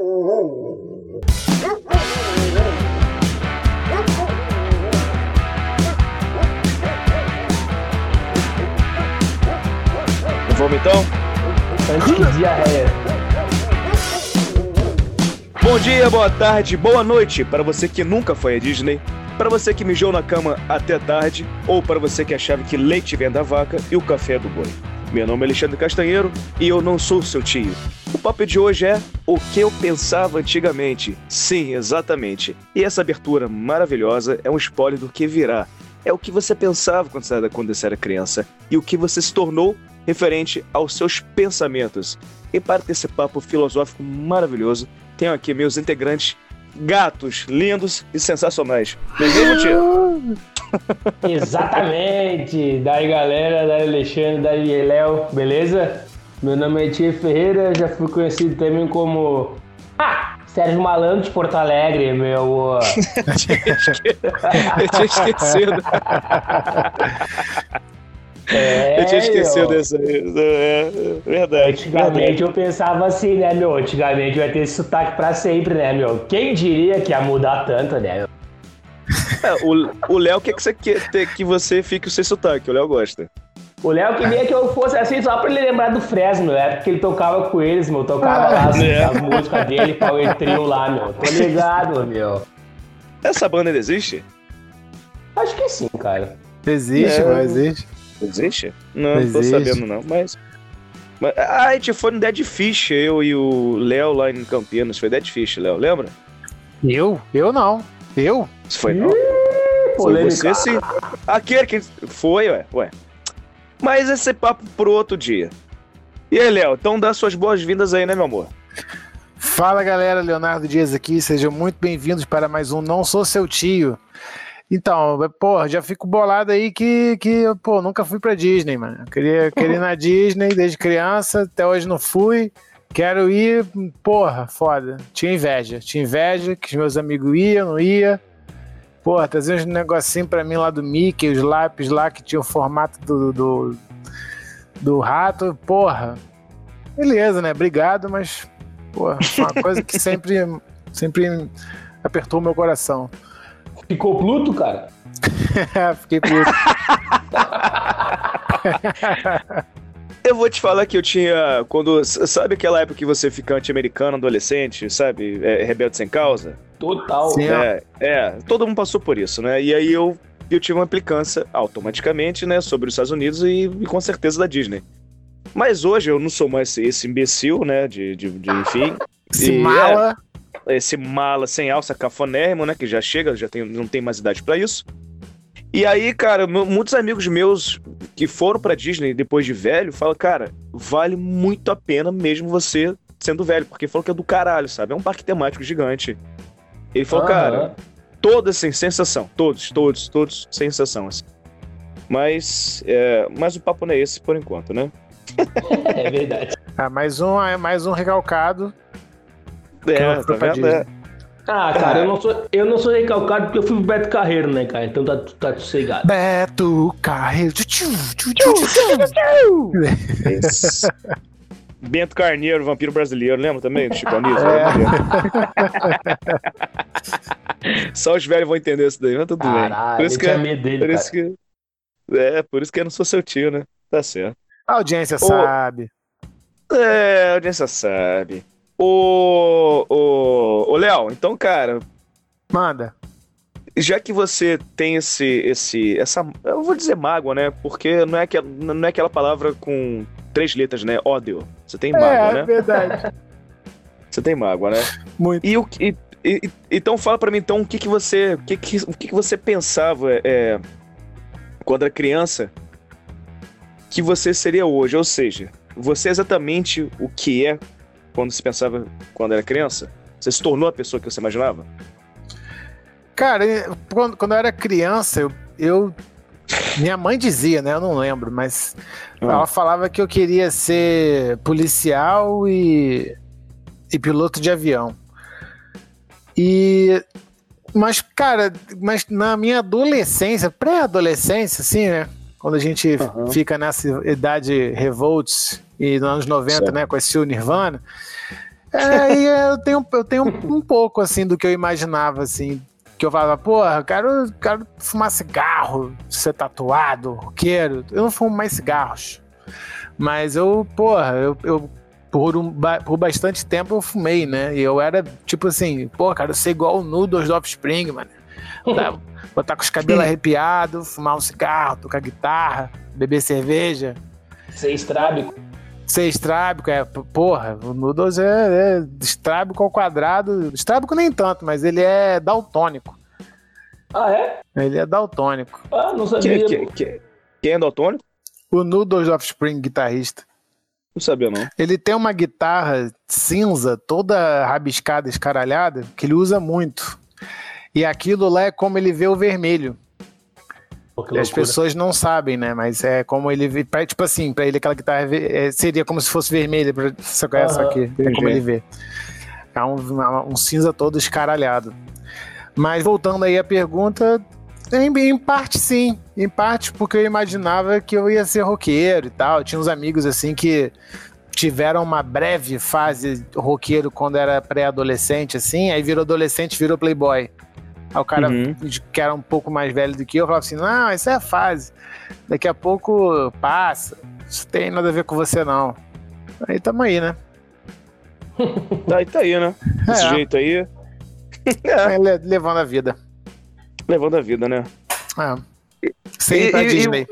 Vamos então? Bom dia, boa tarde, boa noite para você que nunca foi à Disney, para você que mijou na cama até tarde ou para você que achava que leite vem da vaca e o café é do boi. Meu nome é Alexandre Castanheiro e eu não sou seu tio. O papo de hoje é o que eu pensava antigamente. Sim, exatamente. E essa abertura maravilhosa é um spoiler do que virá. É o que você pensava quando você era, criança e o que você se tornou referente aos seus pensamentos. E para ter esse papo filosófico maravilhoso, tenho aqui meus integrantes gatos lindos e sensacionais. Bem-vindo, tio. Exatamente! Daí galera, daí Alexandre, daí Léo, beleza? Meu nome é Tia Ferreira, já fui conhecido também como. Ah! Sérgio Malandro de Porto Alegre, meu. Eu tinha esquecido. É, Eu tinha esquecido dessa aí. É, verdade. Antigamente eu pensava assim, né, meu? Antigamente vai ter esse sotaque pra sempre, né, meu? Quem diria que ia mudar tanto, né, meu? É, o o Léo quer que você, quer ter que você fique o seu sotaque, o Léo gosta. O Léo queria que eu fosse assim só pra ele lembrar do Fresno, né? Porque ele tocava com eles, meu. Tocava lá as, É. as músicas dele, Power Trio lá, meu. Tô ligado, meu. Essa banda ainda existe? Acho que sim, cara. Existe, É. não existe? Existe? Não, não tô Existe. sabendo não, mas... mas ah, a gente foi no Dead Fish, eu e o Léo lá em Campinas. Foi Dead Fish, Léo, lembra? Eu? Eu não. Eu? Isso foi não? Foi você sim. Aquele que... Foi, ué, ué. Mas esse papo pro outro dia. E aí, Léo, então dá suas boas-vindas aí, né, meu amor? Fala galera, Leonardo Dias aqui, sejam muito bem-vindos para mais um Não Sou Seu Tio. Então, pô, já fico bolado aí que, que pô, nunca fui pra Disney, mano. Eu Queria, queria ir na Disney desde criança, até hoje não fui. Quero ir, porra, foda. Tinha inveja, tinha inveja que os meus amigos iam, não ia. Porra, trazia uns negocinhos pra mim lá do Mickey, os lápis lá que tinham o formato do, do, do rato. Porra, beleza, né? Obrigado, mas foi uma coisa que sempre, sempre apertou meu coração. Ficou Pluto, cara? Fiquei puto. Eu vou te falar que eu tinha. Quando. Sabe aquela época que você fica anti-americano, adolescente, sabe? É, rebelde sem causa? Total. Sim. É, é, todo mundo passou por isso, né? E aí eu, eu tive uma implicância automaticamente, né, sobre os Estados Unidos e, e com certeza da Disney. Mas hoje eu não sou mais esse imbecil, né, de, de, de enfim, Se E, mala. Esse mala sem alça cafonérrimo, né, que já chega, já tem, não tem mais idade pra isso. E aí, cara, mu- muitos amigos meus que foram pra Disney depois de velho falam, cara, vale muito a pena mesmo você sendo velho, porque falou que é do caralho, sabe? É um parque temático gigante. Ele falou, Aham. cara, todas sem sensação. Todos, todos, todos sem sensação. Assim. Mas, é, mas o papo não é esse por enquanto, né? É verdade. Ah, mais um, é mais um recalcado. É, tá vendo? É. Ah, cara, eu não sou, eu não sou recalcado porque eu fui pro Beto Carreiro, né, cara? Então tá, tá sossegado. Beto Carreiro. Esse- Bento Carneiro, vampiro brasileiro, lembra também do Chico Anísio? Só os velhos vão entender isso daí, mas tudo bem. Caralho, Por isso que, tinha medo dele, por isso que, é, por isso que eu não sou seu tio, né? Tá certo. A audiência Ô. sabe. É, a audiência sabe. Ô, ô, ô Léo, então, cara, Manda. já que você tem esse, esse, essa, eu vou dizer mágoa, né? Porque não é, aquela, não é aquela palavra com três letras, né? Ódio. Você tem mágoa, é, né? verdade. Você tem mágoa, né? Muito. E o que- e- e- então fala pra mim então o que que você, o que que, o que que você pensava é, quando era criança que você seria hoje, ou seja, você é exatamente o que é quando se pensava quando era criança? Você se tornou a pessoa que você imaginava? Cara, quando, quando eu era criança, eu, eu- Minha mãe dizia, né? Eu não lembro, mas Ah. ela falava que eu queria ser policial e, e piloto de avião. E. Mas, cara, mas na minha adolescência, pré-adolescência, assim, né? Quando a gente Aham. fica nessa idade revolts e nos anos 90, Certo. né? Com esse Nirvana, É, e eu tenho, eu tenho um pouco, assim, do que eu imaginava, assim. Que eu falava, porra, eu quero, quero fumar cigarro, ser tatuado, roqueiro. Eu não fumo mais cigarros. Mas eu, porra, eu, eu por, um, por bastante tempo eu fumei, né? E eu era tipo assim, pô, quero ser igual o Nudos do Offspring, mano. Botar, botar com os cabelos arrepiados, fumar um cigarro, tocar guitarra, beber cerveja. Ser estrábico. Ser estrábico, é, porra, o Noodles é, é estrábico ao quadrado. Estrábico nem tanto, mas ele é daltônico. Ah, é? Ele é daltônico. Ah, não sabia. Que, que, que, quem é daltônico? O Noodles Offspring, guitarrista. Não sabia, não. Ele tem uma guitarra cinza, toda rabiscada, escaralhada, que ele usa muito. E aquilo lá é como ele vê o vermelho. Pô, as pessoas não sabem, né? Mas é como ele vê. Tipo assim, pra ele aquela guitarra é, seria como se fosse vermelha. pra- Você conhece Aham, aqui? É como ele vê. É um, um cinza todo escaralhado. Mas voltando aí à pergunta, em, em parte sim. Em parte porque eu imaginava que eu ia ser roqueiro e tal. Tinha uns amigos assim que tiveram uma breve fase roqueiro quando era pré-adolescente, assim, aí virou adolescente, virou playboy. Aí o cara Uhum. que era um pouco mais velho do que eu falava assim: não, isso é a fase. Daqui a pouco passa. Isso tem nada a ver com você, não. Aí tamo aí, né? E tá aí, né? Desse É. jeito aí, Aí le- levando a vida. levando a vida, né? É. Sem ir E- pra e- e- Disney.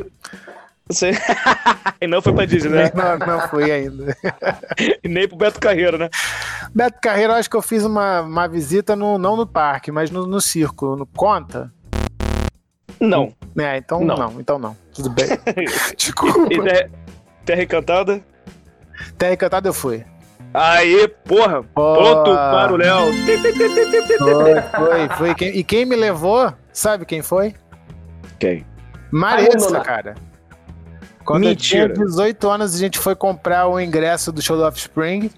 Você... e não foi pra Disney, né? Não, não fui ainda. E nem pro Beto Carreiro, né? Beto Carreiro, eu acho que eu fiz uma, uma visita, no, não no parque, mas no, no circo. No Conta? Não. É, então Não. não. então não. Tudo bem. Desculpa. E Terra, Terra Encantada? Terra Encantada eu fui. Aí, porra! Ponto para o Léo! Foi, foi, foi. E quem me levou, sabe quem foi? Quem? Nonato. cara. Quando Mentira. eu tinha 18 anos, a gente foi comprar o ingresso do show do Offspring.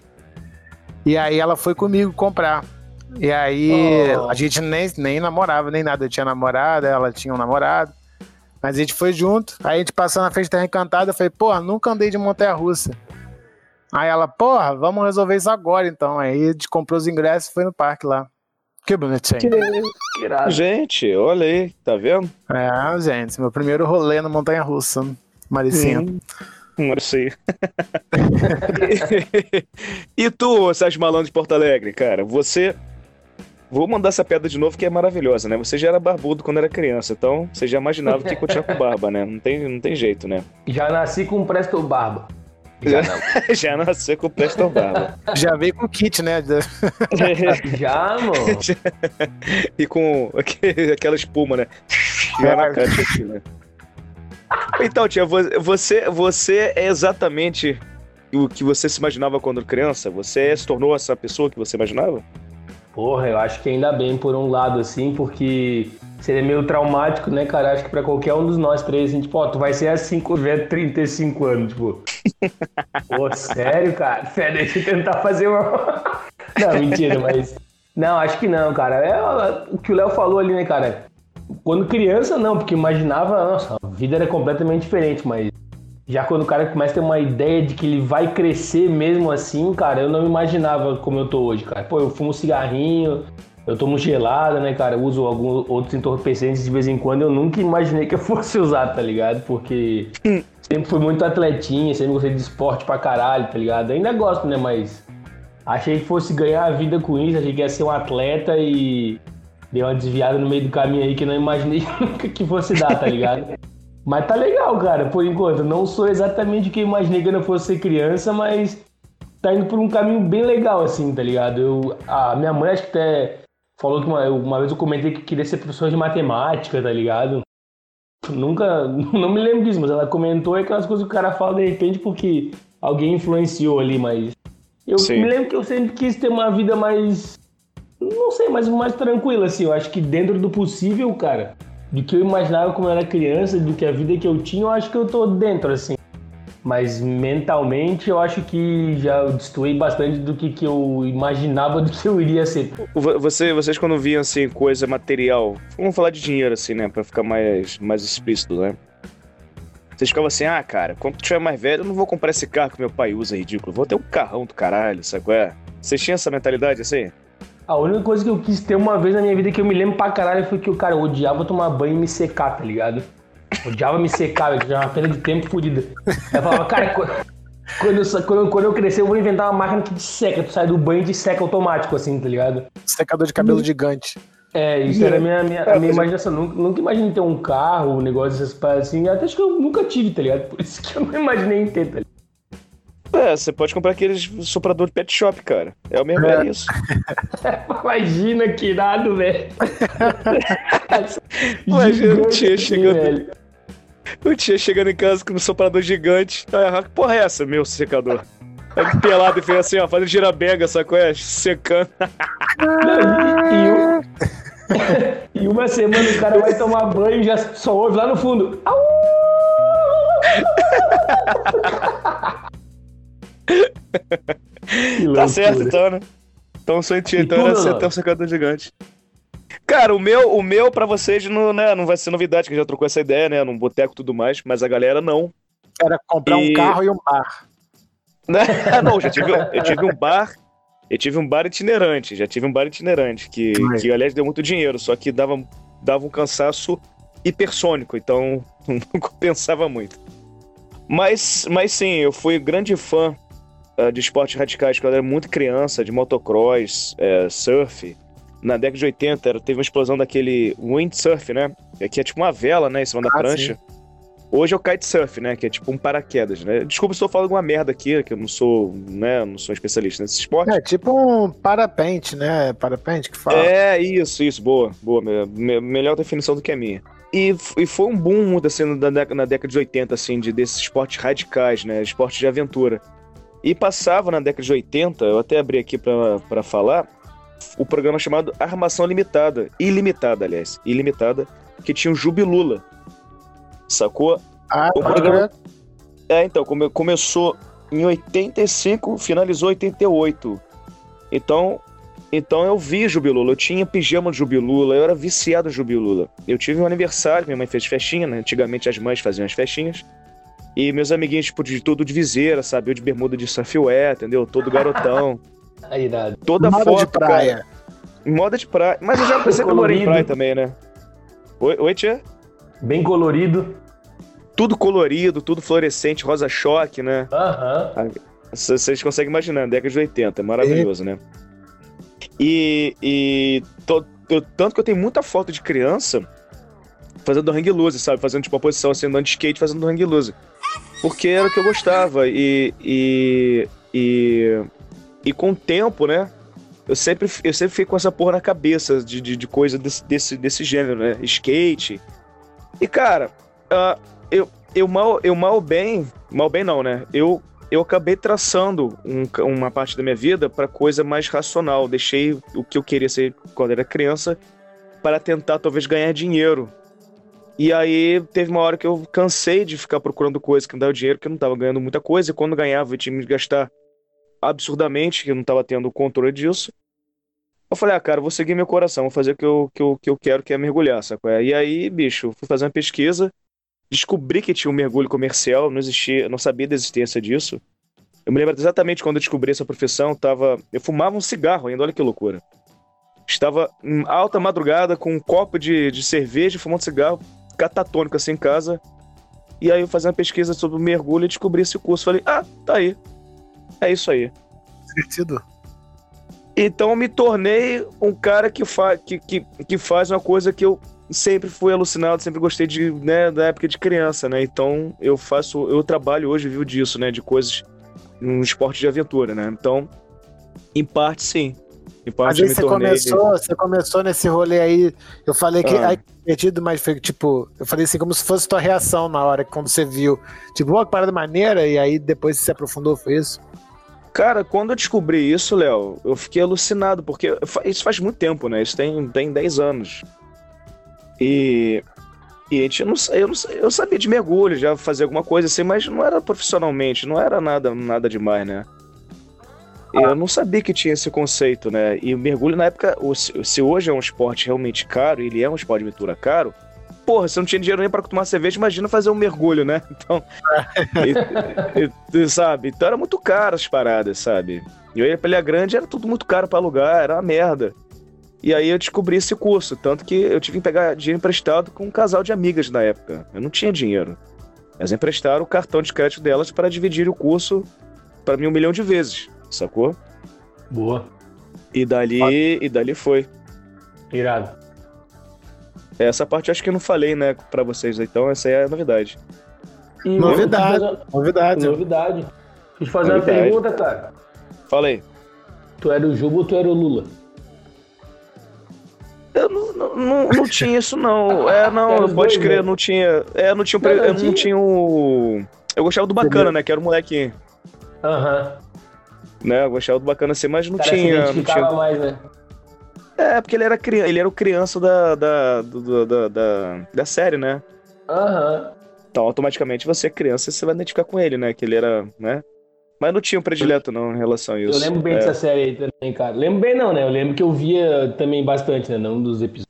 E aí ela foi comigo comprar. E aí Oh. a gente nem, nem namorava, nem nada. Eu tinha namorada, ela tinha um namorado. Mas a gente foi junto. Aí a gente passou na frente da Terra Encantada. Eu falei, porra, nunca andei de montanha russa. Aí ela, porra, vamos resolver isso agora então. Aí a gente comprou os ingressos e foi no parque lá. Que bonitinho. Que irado. Gente, olha aí, tá vendo? É, gente, meu primeiro rolê na montanha russa, Maricinha. Hum, Não sei. e tu, Sérgio Malandro de Porto Alegre, cara, você. Vou mandar essa pedra de novo que é maravilhosa, né? Você já era barbudo quando era criança, então você já imaginava que ia continuar com barba, né? Não tem, não tem jeito, né? Já nasci com Presto Barba. Já não. Já nasceu com o Preston Barba. Já veio com o kit, né? Já, mano. e com aque- aquela espuma, né? Já na cara, aqui, né? Então, tia, vo- você, você é exatamente o que você se imaginava quando criança? Você se tornou essa pessoa que você imaginava? Porra, eu acho que ainda bem por um lado, assim, porque seria meio traumático, né, cara? Acho que pra qualquer um dos nós três, assim, tipo, ó, tu vai ser assim quando tiver 35 anos, tipo. Pô, sério, cara? Sério, deixa eu tentar fazer uma. Não, mentira, mas. Não, acho que não, cara. É o que o Léo falou ali, né, cara? Quando criança, não, porque imaginava, nossa, a vida era completamente diferente, mas já quando o cara começa a ter uma ideia de que ele vai crescer mesmo assim, cara, eu não imaginava como eu tô hoje, cara. Pô, eu fumo cigarrinho, eu tomo gelada, né, cara? Eu uso alguns outros entorpecentes de vez em quando. Eu nunca imaginei que eu fosse usar, tá ligado? Porque sempre fui muito atletinha, sempre gostei de esporte pra caralho, tá ligado? Ainda gosto, né, mas achei que fosse ganhar a vida com isso, achei que ia ser um atleta e dei uma desviada no meio do caminho aí que não imaginei nunca que fosse dar, tá ligado? Mas tá legal, cara, por enquanto. Não sou exatamente o que eu imaginei quando eu fosse ser criança, mas tá indo por um caminho bem legal, assim, tá ligado? Eu, a minha mãe acho que até falou que uma, uma vez eu comentei que queria ser professor de matemática, tá ligado? Nunca, não me lembro disso, mas ela comentou aquelas coisas que o cara fala de repente porque alguém influenciou ali, mas eu Sim. me lembro que eu sempre quis ter uma vida mais, não sei, mais, mais tranquila, assim. Eu acho que dentro do possível, cara, do que eu imaginava quando eu era criança, do que a vida que eu tinha, eu acho que eu tô dentro, assim. Mas mentalmente eu acho que já destruí bastante do que, que eu imaginava do que eu iria ser. Vo- Você, vocês quando viam assim coisa material, vamos falar de dinheiro assim, né, Pra ficar mais mais explícito, né? Vocês ficavam assim, ah, cara, quando tu tiver mais velho, eu não vou comprar esse carro que meu pai usa, ridículo. Vou ter um carrão do caralho, sabe qual é? Vocês tinham essa mentalidade assim? A única coisa que eu quis ter uma vez na minha vida que eu me lembro pra caralho foi que o cara odiava tomar banho e me secar, tá ligado? Odiava me secar, eu tinha uma perda de tempo fodida. Eu falava, cara, quando eu, quando, quando eu crescer, eu vou inventar uma máquina que te seca. Tu sai do banho e te seca automático, assim, tá ligado? Secador de cabelo gigante. É, isso era a minha, minha, a minha imaginação. Nunca, nunca imaginei ter um carro, um negócio paradas assim. Até acho que eu nunca tive, tá ligado? Por isso que eu não imaginei em ter, tá ligado? É, você pode comprar aqueles soprador de pet shop, cara. É o mesmo, é, isso. Imagina que irado, velho. Imagina o tia chegando. Velho. O tia chegando em casa com um soprador gigante. Ah, que porra é essa, meu secador? Aí pelado e fez assim, ó, fazendo girabega, sacou? É, secando. e, e, e, uma semana o cara vai tomar banho e já só ouve lá no fundo. Tá certo então, né? Então sou tia, então era ser até um secador gigante. Cara, o meu, o meu para vocês não, né, não vai ser novidade, que já trocou essa ideia, né? Num boteco e tudo mais, mas a galera não. Era comprar e... um carro e um bar. não, já tive, eu tive um bar. Eu tive um bar itinerante, já tive um bar itinerante, que, que aliás deu muito dinheiro, só que dava, dava um cansaço hipersônico, então não compensava muito. Mas, mas sim, eu fui grande fã uh, de esportes radicais quando eu era muito criança, de motocross, é, surf. Na década de 80 teve uma explosão daquele windsurf, né? Que é tipo uma vela, né, em cima da ah, prancha. Sim. Hoje é o kitesurf, né? Que é tipo um paraquedas, né? Desculpa se eu falando alguma merda aqui, que eu não sou, né? Não sou especialista nesse esporte. É tipo um parapente, né? Parapente que fala. É, isso, isso. Boa, boa. Me, melhor definição do que a minha. E, e foi um boom assim, na, na década de 80, assim, de, desses esportes radicais, né? Esportes de aventura. E passava na década de 80, eu até abri aqui para falar, o programa chamado Armação Limitada. Ilimitada, aliás. Ilimitada, que tinha o Jubilula Sacou? Ah, o programa... É, então, come... começou em 85, finalizou em 88. Então, então eu vi Jubilula, eu tinha pijama de Jubilula, eu era viciado em Jubilula. Eu tive um aniversário, minha mãe fez festinha, né? Antigamente as mães faziam as festinhas. E meus amiguinhos, tipo, de tudo de viseira, sabe? Eu de bermuda de surfwear, entendeu? Todo garotão. Aí, nada. Toda Moda foto, de praia. Cara, moda de praia. Mas eu já pensei que eu morei em praia também, né? Oi, oi tia? Bem colorido. Tudo colorido, tudo fluorescente, rosa-choque, né? Aham. Uhum. Vocês conseguem imaginar, década de 80, é maravilhoso, né? E, e tô, eu, tanto que eu tenho muita foto de criança fazendo hang loose, sabe? Fazendo tipo uma posição assim, andando de skate, fazendo hang loose. Porque era o que eu gostava. E, e, e, e com o tempo, né? Eu sempre, eu sempre fico com essa porra na cabeça de, de, de coisa desse, desse, desse gênero, né? Skate. E, cara, uh, eu, eu, mal, eu mal bem. Mal bem não, né? Eu eu acabei traçando um, uma parte da minha vida para coisa mais racional. Deixei o que eu queria ser quando era criança para tentar talvez ganhar dinheiro. E aí teve uma hora que eu cansei de ficar procurando coisas que me davam dinheiro, que eu não estava ganhando muita coisa, e quando ganhava eu tinha que gastar absurdamente, que eu não estava tendo controle disso. Eu falei, ah, cara, vou seguir meu coração, vou fazer o que eu, que eu, que eu quero, que é mergulhar, sacou? E aí, bicho, fui fazer uma pesquisa, descobri que tinha um mergulho comercial, não existia, não sabia da existência disso. Eu me lembro exatamente quando eu descobri essa profissão, tava, eu fumava um cigarro ainda, olha que loucura. Estava em alta madrugada com um copo de, de cerveja, fumando cigarro, catatônico assim em casa. E aí eu fazia uma pesquisa sobre o mergulho e descobri esse curso. Falei, ah, tá aí. É isso aí. Divertido. Então eu me tornei um cara que, fa que, que, que faz uma coisa que eu sempre fui alucinado, sempre gostei de, né, da época de criança, né? Então eu faço, eu trabalho hoje, vivo disso, né? De coisas, um esporte de aventura, né? Então, em parte sim. Parte mas aí você tornei... começou, você começou nesse rolê aí, eu falei que ah. divertido, mas foi tipo, eu falei assim, como se fosse tua reação na hora, quando você viu, tipo, uma parada maneira, e aí depois você se aprofundou, foi isso? Cara, quando eu descobri isso, Léo, eu fiquei alucinado, porque isso faz muito tempo, né? Isso tem, tem 10 anos. E, e a gente, eu, não, eu, não, eu sabia de mergulho, já fazia alguma coisa assim, mas não era profissionalmente, não era nada, nada demais, né? Eu não sabia que tinha esse conceito, né? E o mergulho na época, se hoje é um esporte realmente caro, ele é um esporte de aventura caro, porra, se não tinha dinheiro nem pra tomar cerveja, imagina fazer um mergulho, né? Então, e, e, sabe? Então era muito caro as paradas, sabe? E eu ia pra Ilha Grande, era tudo muito caro pra alugar, era uma merda. E aí eu descobri esse curso, tanto que eu tive que pegar dinheiro emprestado com um casal de amigas na época. Eu não tinha dinheiro. Elas emprestaram o cartão de crédito delas para dividir o curso para mim um milhão de vezes, sacou? Boa. E dali, e dali foi. Irado. Essa parte eu acho que eu não falei, né, para vocês, então essa é a novidade. E novidade, fazer... novidade. Novidade. Deixa eu te fazer novidade. uma pergunta, cara. Fala aí. Tu era o Juba ou tu era o Lula? Eu não, não, não, tinha isso, não. É, não, pode dois, crer, né? não tinha. É, não tinha. Não, eu não tinha o. Eu gostava do bacana, né? Que era o moleque. Aham. Né, eu gostava do bacana assim, mas não Cara, tinha. não tinha... mais, né? É, porque ele era, criança, ele era o criança da, da, da, da, da, da série, né? Aham. Então, automaticamente, você é criança, você vai identificar com ele, né? Que ele era, né? Mas não tinha um predileto, não, em relação a isso. Eu lembro bem é. dessa série aí também, cara. Lembro bem, não, né? Eu lembro que eu via também bastante, né? Não dos episódios.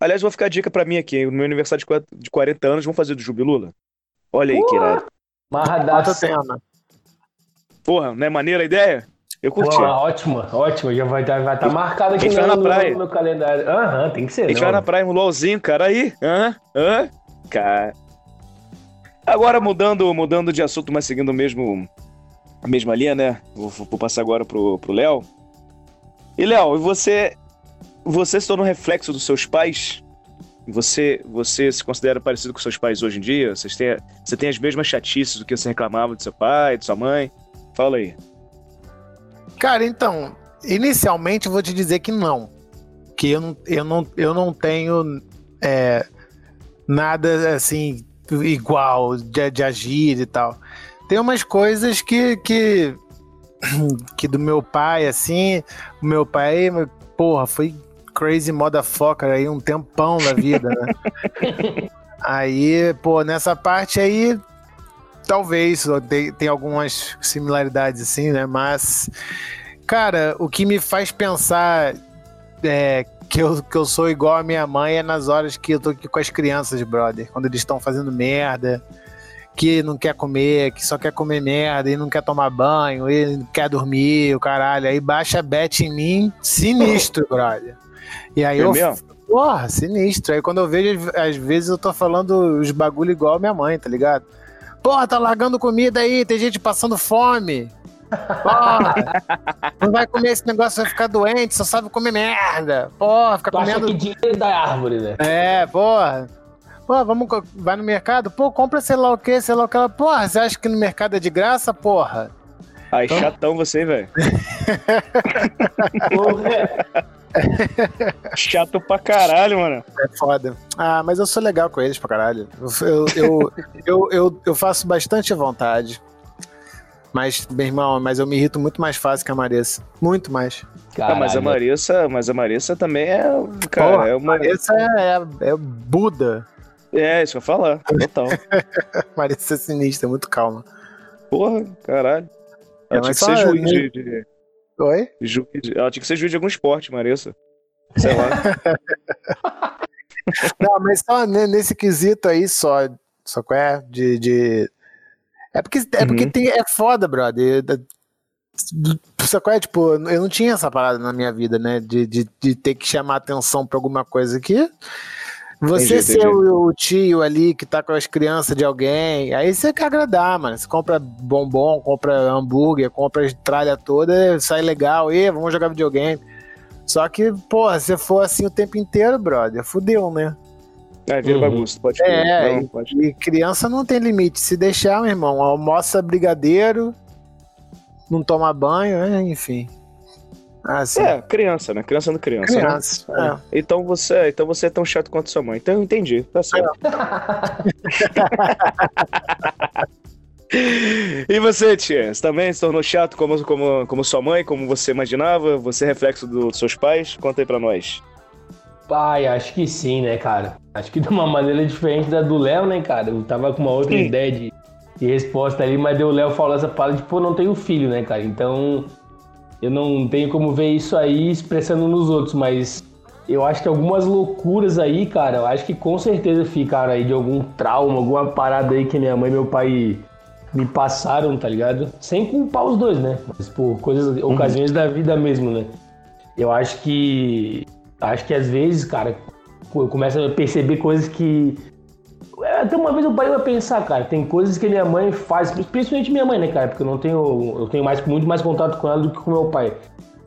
Aliás, vou ficar a dica pra mim aqui. No meu aniversário de 40 anos, vamos fazer do Jubilula? Olha aí, que irado. Marradaço. Porra, não é maneira a ideia? Eu curti. Pô, ótima, ótima. Já vai estar vai tá marcado aqui no, na praia. no meu calendário. Aham, uhum, tem que ser. A gente vai na praia, um LOLzinho, cara. Aí. Aham, uhum, aham. Uhum. Cara. Agora mudando, mudando de assunto, mas seguindo o mesmo a mesma linha, né? Vou, vou passar agora pro Léo. E Léo, você você se tornou reflexo dos seus pais? Você você se considera parecido com seus pais hoje em dia? Vocês têm, você tem as mesmas chatices do que você reclamava de seu pai, de sua mãe? Fala aí. Cara, então, inicialmente eu vou te dizer que não. Que eu não, eu não, eu não tenho é, nada assim igual de, de agir e tal. Tem umas coisas que, que, que do meu pai, assim, o meu pai, porra, foi crazy motherfucker aí um tempão da vida, né? aí, pô, nessa parte aí, talvez tem, algumas similaridades assim, né? Mas, cara, o que me faz pensar é, que, eu, que eu sou igual a minha mãe é nas horas que eu tô aqui com as crianças, brother. Quando eles estão fazendo merda, que não quer comer, que só quer comer merda e não quer tomar banho, e não quer dormir, o caralho. Aí baixa a bet em mim, sinistro, brother. E aí é eu. Mesmo? Porra, sinistro. Aí quando eu vejo, às vezes eu tô falando os bagulho igual a minha mãe, tá ligado? Porra, tá largando comida aí, tem gente passando fome. Porra, não vai comer esse negócio, vai ficar doente, só sabe comer merda. Porra, fica tu comendo. Acha que dinheiro da árvore, né? É, porra. Pô, vamos, vai no mercado? Pô, compra sei lá o que, sei lá o que. Ela, porra, você acha que no mercado é de graça, porra? Aí, então... chatão você, velho. Chato pra caralho, mano. É foda. Ah, mas eu sou legal com eles pra caralho. Eu, eu, eu, eu, eu faço bastante vontade. Mas, meu irmão, mas eu me irrito muito mais fácil que a Marissa. Muito mais. Ah, mas a Marissa, mas a Marissa também é, cara, Porra, é uma A Marissa é, é Buda. É, isso que eu falar, total. Marissa é sinistra, muito calma. Porra, caralho. Ela tinha que ser juiz de, de... Oi? Juiz, ela tinha que ser juiz de algum esporte, Marissa. Sei lá. Não, mas só nesse quesito aí só. Só que é de, de. É porque, é porque uhum. tem, é foda, brother. Só que é, tipo, eu não tinha essa parada na minha vida, né? De, de, de ter que chamar atenção pra alguma coisa aqui. Você entendi, ser entendi. O, o, tio ali que tá com as crianças de alguém, aí você quer agradar, mano. Você compra bombom, compra hambúrguer, compra tralha toda, sai legal, e vamos jogar videogame. Só que, porra, se for assim o tempo inteiro, brother, fudeu, né? É, vira uhum. bagunça, pode É, não, pode e, criança não tem limite. Se deixar, meu irmão, almoça brigadeiro, não toma banho, é, enfim. Ah, é, criança, né? Criança no criança. Criança. Né? É. Então, você, então você é tão chato quanto sua mãe. Então eu entendi, tá certo. e você, tia? Você também se tornou chato como, como, como sua mãe, como você imaginava? Você é reflexo dos seus pais? Conta aí pra nós. Pai, acho que sim, né, cara? Acho que de uma maneira diferente da do Léo, né, cara? Eu tava com uma outra sim. ideia de, de resposta ali, mas o Léo falou essa palavra de, pô, não tenho filho, né, cara? Então, eu não tenho como ver isso aí expressando nos outros, mas eu acho que algumas loucuras aí, cara, eu acho que com certeza ficaram aí de algum trauma, alguma parada aí que minha mãe e meu pai me passaram, tá ligado? Sem culpar os dois, né? Mas por coisas, uhum. ocasiões da vida mesmo, né? Eu acho que. Acho que às vezes, cara, eu começo a perceber coisas que. É, até uma vez eu parei pra pensar, cara, tem coisas que minha mãe faz, principalmente minha mãe, né, cara? Porque eu não tenho. Eu tenho mais, muito mais contato com ela do que com meu pai.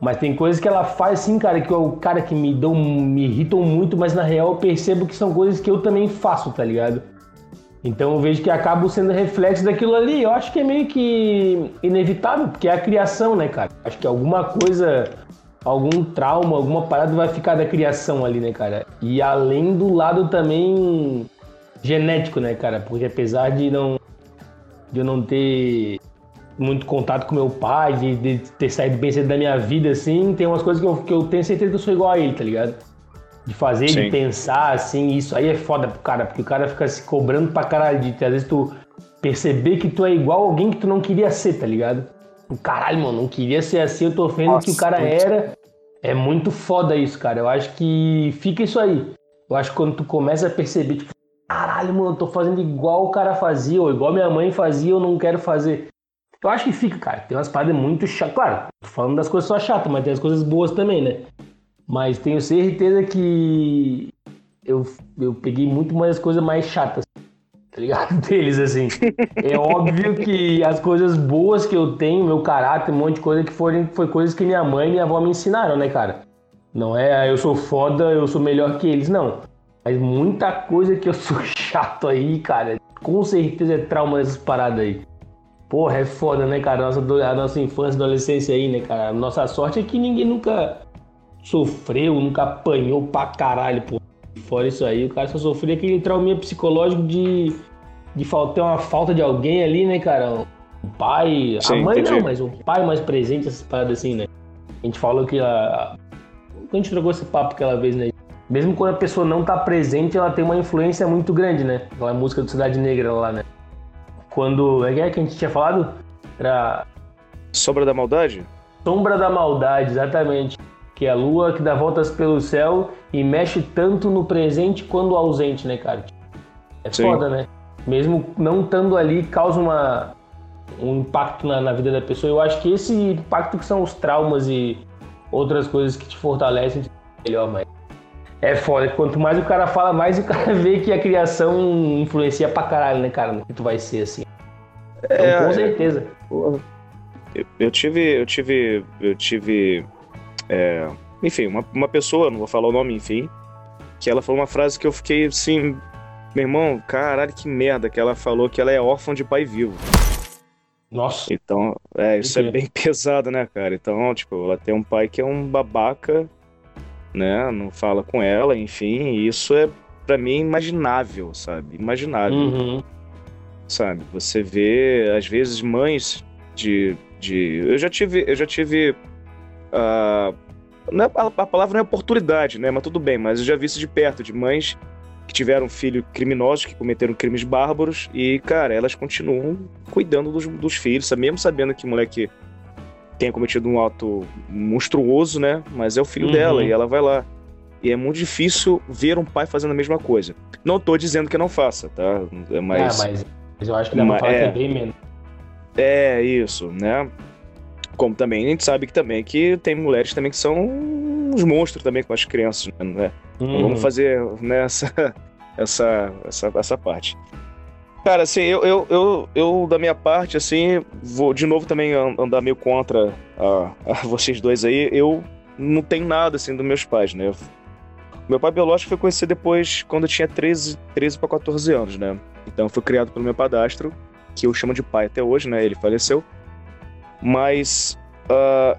Mas tem coisas que ela faz assim, cara, que o cara que me dão, me irritam muito, mas na real eu percebo que são coisas que eu também faço, tá ligado? Então eu vejo que acabo sendo reflexo daquilo ali. Eu acho que é meio que inevitável, porque é a criação, né, cara? Acho que alguma coisa, algum trauma, alguma parada vai ficar da criação ali, né, cara? E além do lado também genético, né, cara? Porque apesar de não de eu não ter muito contato com meu pai, de, de ter saído bem cedo da minha vida, assim, tem umas coisas que eu, que eu tenho certeza que eu sou igual a ele, tá ligado? de fazer, Sim. de pensar, assim, isso aí é foda pro cara, porque o cara fica se cobrando pra caralho, de às vezes tu perceber que tu é igual alguém que tu não queria ser, tá ligado? O caralho, mano, não queria ser assim, eu tô vendo Nossa, que o cara era. É muito foda isso, cara. Eu acho que fica isso aí. Eu acho que quando tu começa a perceber, tipo, caralho, mano, eu tô fazendo igual o cara fazia, ou igual minha mãe fazia, eu não quero fazer. Eu acho que fica, cara. Tem umas paradas muito chatas. Claro, tô falando das coisas só chatas, mas tem as coisas boas também, né? Mas tenho certeza que eu, eu peguei muito mais coisas mais chatas, tá ligado? Deles, assim. É óbvio que as coisas boas que eu tenho, meu caráter, um monte de coisa que foram, foi coisas que minha mãe e minha avó me ensinaram, né, cara? Não é ah, eu sou foda, eu sou melhor que eles, não. Mas muita coisa que eu sou chato aí, cara, com certeza é trauma dessas paradas aí. Porra, é foda, né, cara? A nossa, a nossa infância, adolescência aí, né, cara? Nossa sorte é que ninguém nunca sofreu, nunca apanhou pra caralho, pô. Fora isso aí, o cara só sofreu aquele trauminha psicológico de, de ter uma falta de alguém ali, né, cara? O pai, Sim, a mãe entendi. não, mas o pai mais presente, essas paradas assim, né? A gente falou que a, a gente trocou esse papo aquela vez, né? Mesmo quando a pessoa não tá presente, ela tem uma influência muito grande, né? Aquela música do Cidade Negra lá, né? Quando. É, é que a gente tinha falado? Era. Sombra da Maldade? Sombra da Maldade, exatamente que é a lua que dá voltas pelo céu e mexe tanto no presente quanto ausente, né, cara? É Sim. foda, né? Mesmo não estando ali, causa uma, um impacto na, na, vida da pessoa. Eu acho que esse impacto que são os traumas e outras coisas que te fortalecem, melhor, mas é foda. Quanto mais o cara fala, mais o cara vê que a criação influencia pra caralho, né, cara? No que tu vai ser assim. Então, é, com certeza. Eu, eu tive, eu tive, eu tive é, enfim, uma, uma pessoa, não vou falar o nome, enfim, que ela falou uma frase que eu fiquei assim, meu irmão, caralho, que merda, que ela falou que ela é órfã de pai vivo. Nossa. Então, é, isso é bem pesado, né, cara? Então, tipo, ela tem um pai que é um babaca, né? Não fala com ela, enfim, isso é para mim imaginável, sabe? Imaginável. Uhum. Sabe? Você vê às vezes mães de de eu já tive, eu já tive Uh, não é, a palavra não é oportunidade, né? Mas tudo bem, mas eu já vi isso de perto, de mães que tiveram filhos criminosos, que cometeram crimes bárbaros, e, cara, elas continuam cuidando dos, dos filhos, mesmo sabendo que o moleque tenha cometido um ato monstruoso, né? Mas é o filho uhum. dela, e ela vai lá. E é muito difícil ver um pai fazendo a mesma coisa. Não tô dizendo que não faça, tá? Mas, é, mas, mas eu acho que dá pra falar é, que é bem menos. É, isso, né? Como também a gente sabe que também que tem mulheres também que são uns monstros também com as crianças, né? Uhum. Vamos fazer nessa né, essa, essa, essa parte. Cara, assim, eu, eu, eu, eu, da minha parte, assim, vou de novo também andar meio contra a, a vocês dois aí. Eu não tenho nada, assim, dos meus pais, né? Meu pai biológico foi conhecido depois, quando eu tinha 13, 13 para 14 anos, né? Então, fui criado pelo meu padastro, que eu chamo de pai até hoje, né? Ele faleceu. Mas uh,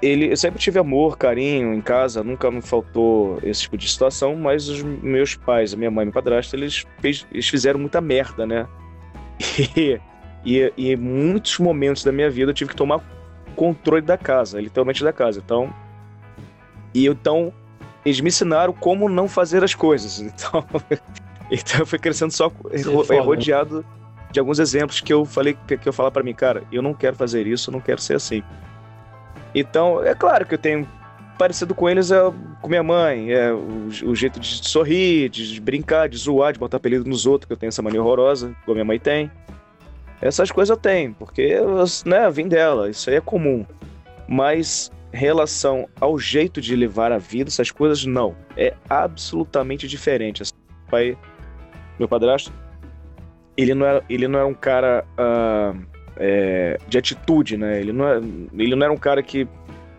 ele, eu sempre tive amor, carinho em casa, nunca me faltou esse tipo de situação, mas os meus pais, a minha mãe e meu padrasto, eles, fez, eles fizeram muita merda, né? E, e, e, em muitos momentos da minha vida eu tive que tomar controle da casa, literalmente da casa. Então, e então eles me ensinaram como não fazer as coisas. Então, então eu fui crescendo só é rodeado de alguns exemplos que eu falei que eu falar para mim, cara, eu não quero fazer isso, eu não quero ser assim. Então, é claro que eu tenho parecido com eles é com minha mãe, é o, o jeito de sorrir, de brincar, de zoar, de botar apelido nos outros, que eu tenho essa mania horrorosa, como minha mãe tem. Essas coisas eu tenho, porque né, vim dela, isso aí é comum. Mas relação ao jeito de levar a vida, essas coisas não. É absolutamente diferente. Assim, pai, meu padrasto, ele não era, ele não era um cara uh, é, de atitude, né? Ele não, era, ele não era um cara que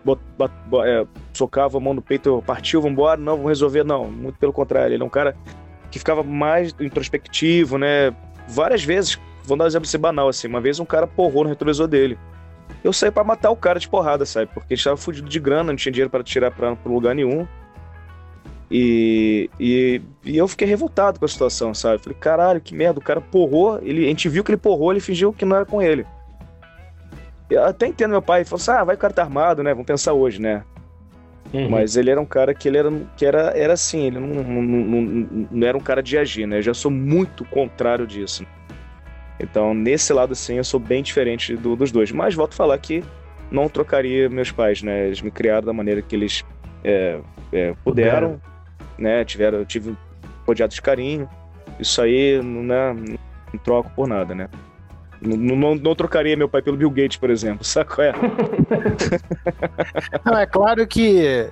bot, bot, bot, é, socava a mão no peito, partiu, vambora, não, vamos resolver, não. Muito pelo contrário, ele é um cara que ficava mais introspectivo, né? Várias vezes, vou dar um exemplo assim, banal, assim, uma vez um cara porrou no retrovisor dele. Eu saí para matar o cara de porrada, sabe? Porque a gente tava fudido de grana, não tinha dinheiro para tirar pra, pra lugar nenhum. E, e, e, eu fiquei revoltado com a situação, sabe? Falei, caralho, que merda, o cara porrou, ele, a gente viu que ele porrou, ele fingiu que não era com ele. Eu até entendo meu pai, falou assim, ah, vai o cara tá armado, né? Vamos pensar hoje, né? Uhum. Mas ele era um cara que ele era, que era, era assim, ele não, não, não, não, era um cara de agir, né? Eu já sou muito contrário disso. Então, nesse lado, assim, eu sou bem diferente do, dos dois. Mas volto a falar que não trocaria meus pais, né? Eles me criaram da maneira que eles é, é, puderam, né? Tiveram, eu tive rodeado de carinho. Isso aí não, né, não troco por nada, né? Não, não, não, trocaria meu pai pelo Bill Gates, por exemplo, saco é? não, é claro que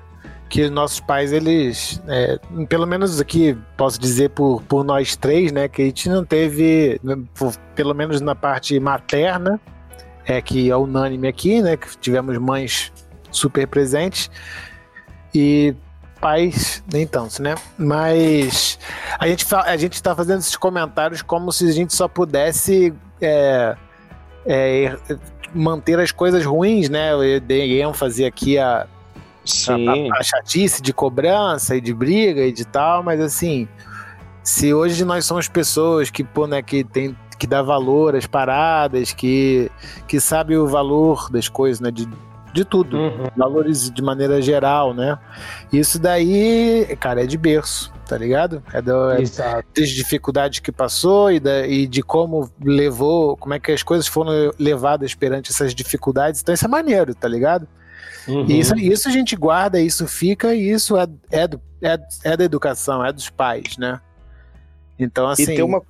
que nossos pais, eles, é, pelo menos aqui, posso dizer por, por nós três, né, que a gente não teve, pelo menos na parte materna, é que é unânime aqui, né, que tivemos mães super presentes, e pais nem tanto, né? Mas a gente a gente está fazendo esses comentários como se a gente só pudesse é, é, manter as coisas ruins, né? Eu dei ênfase aqui a, a, a, a, chatice de cobrança e de briga e de tal, mas assim, se hoje nós somos pessoas que, pô, né, que tem que dá valor às paradas, que, que sabe o valor das coisas, né? De, de tudo, uhum. valores de maneira geral, né? Isso daí, cara, é de berço, tá ligado? É, do, é das dificuldades que passou e, da, e de como levou, como é que as coisas foram levadas perante essas dificuldades. Então isso é maneiro, tá ligado? Uhum. E isso, isso a gente guarda, isso fica, e isso é, é, do, é, é da educação, é dos pais, né? Então, assim. E tem uma.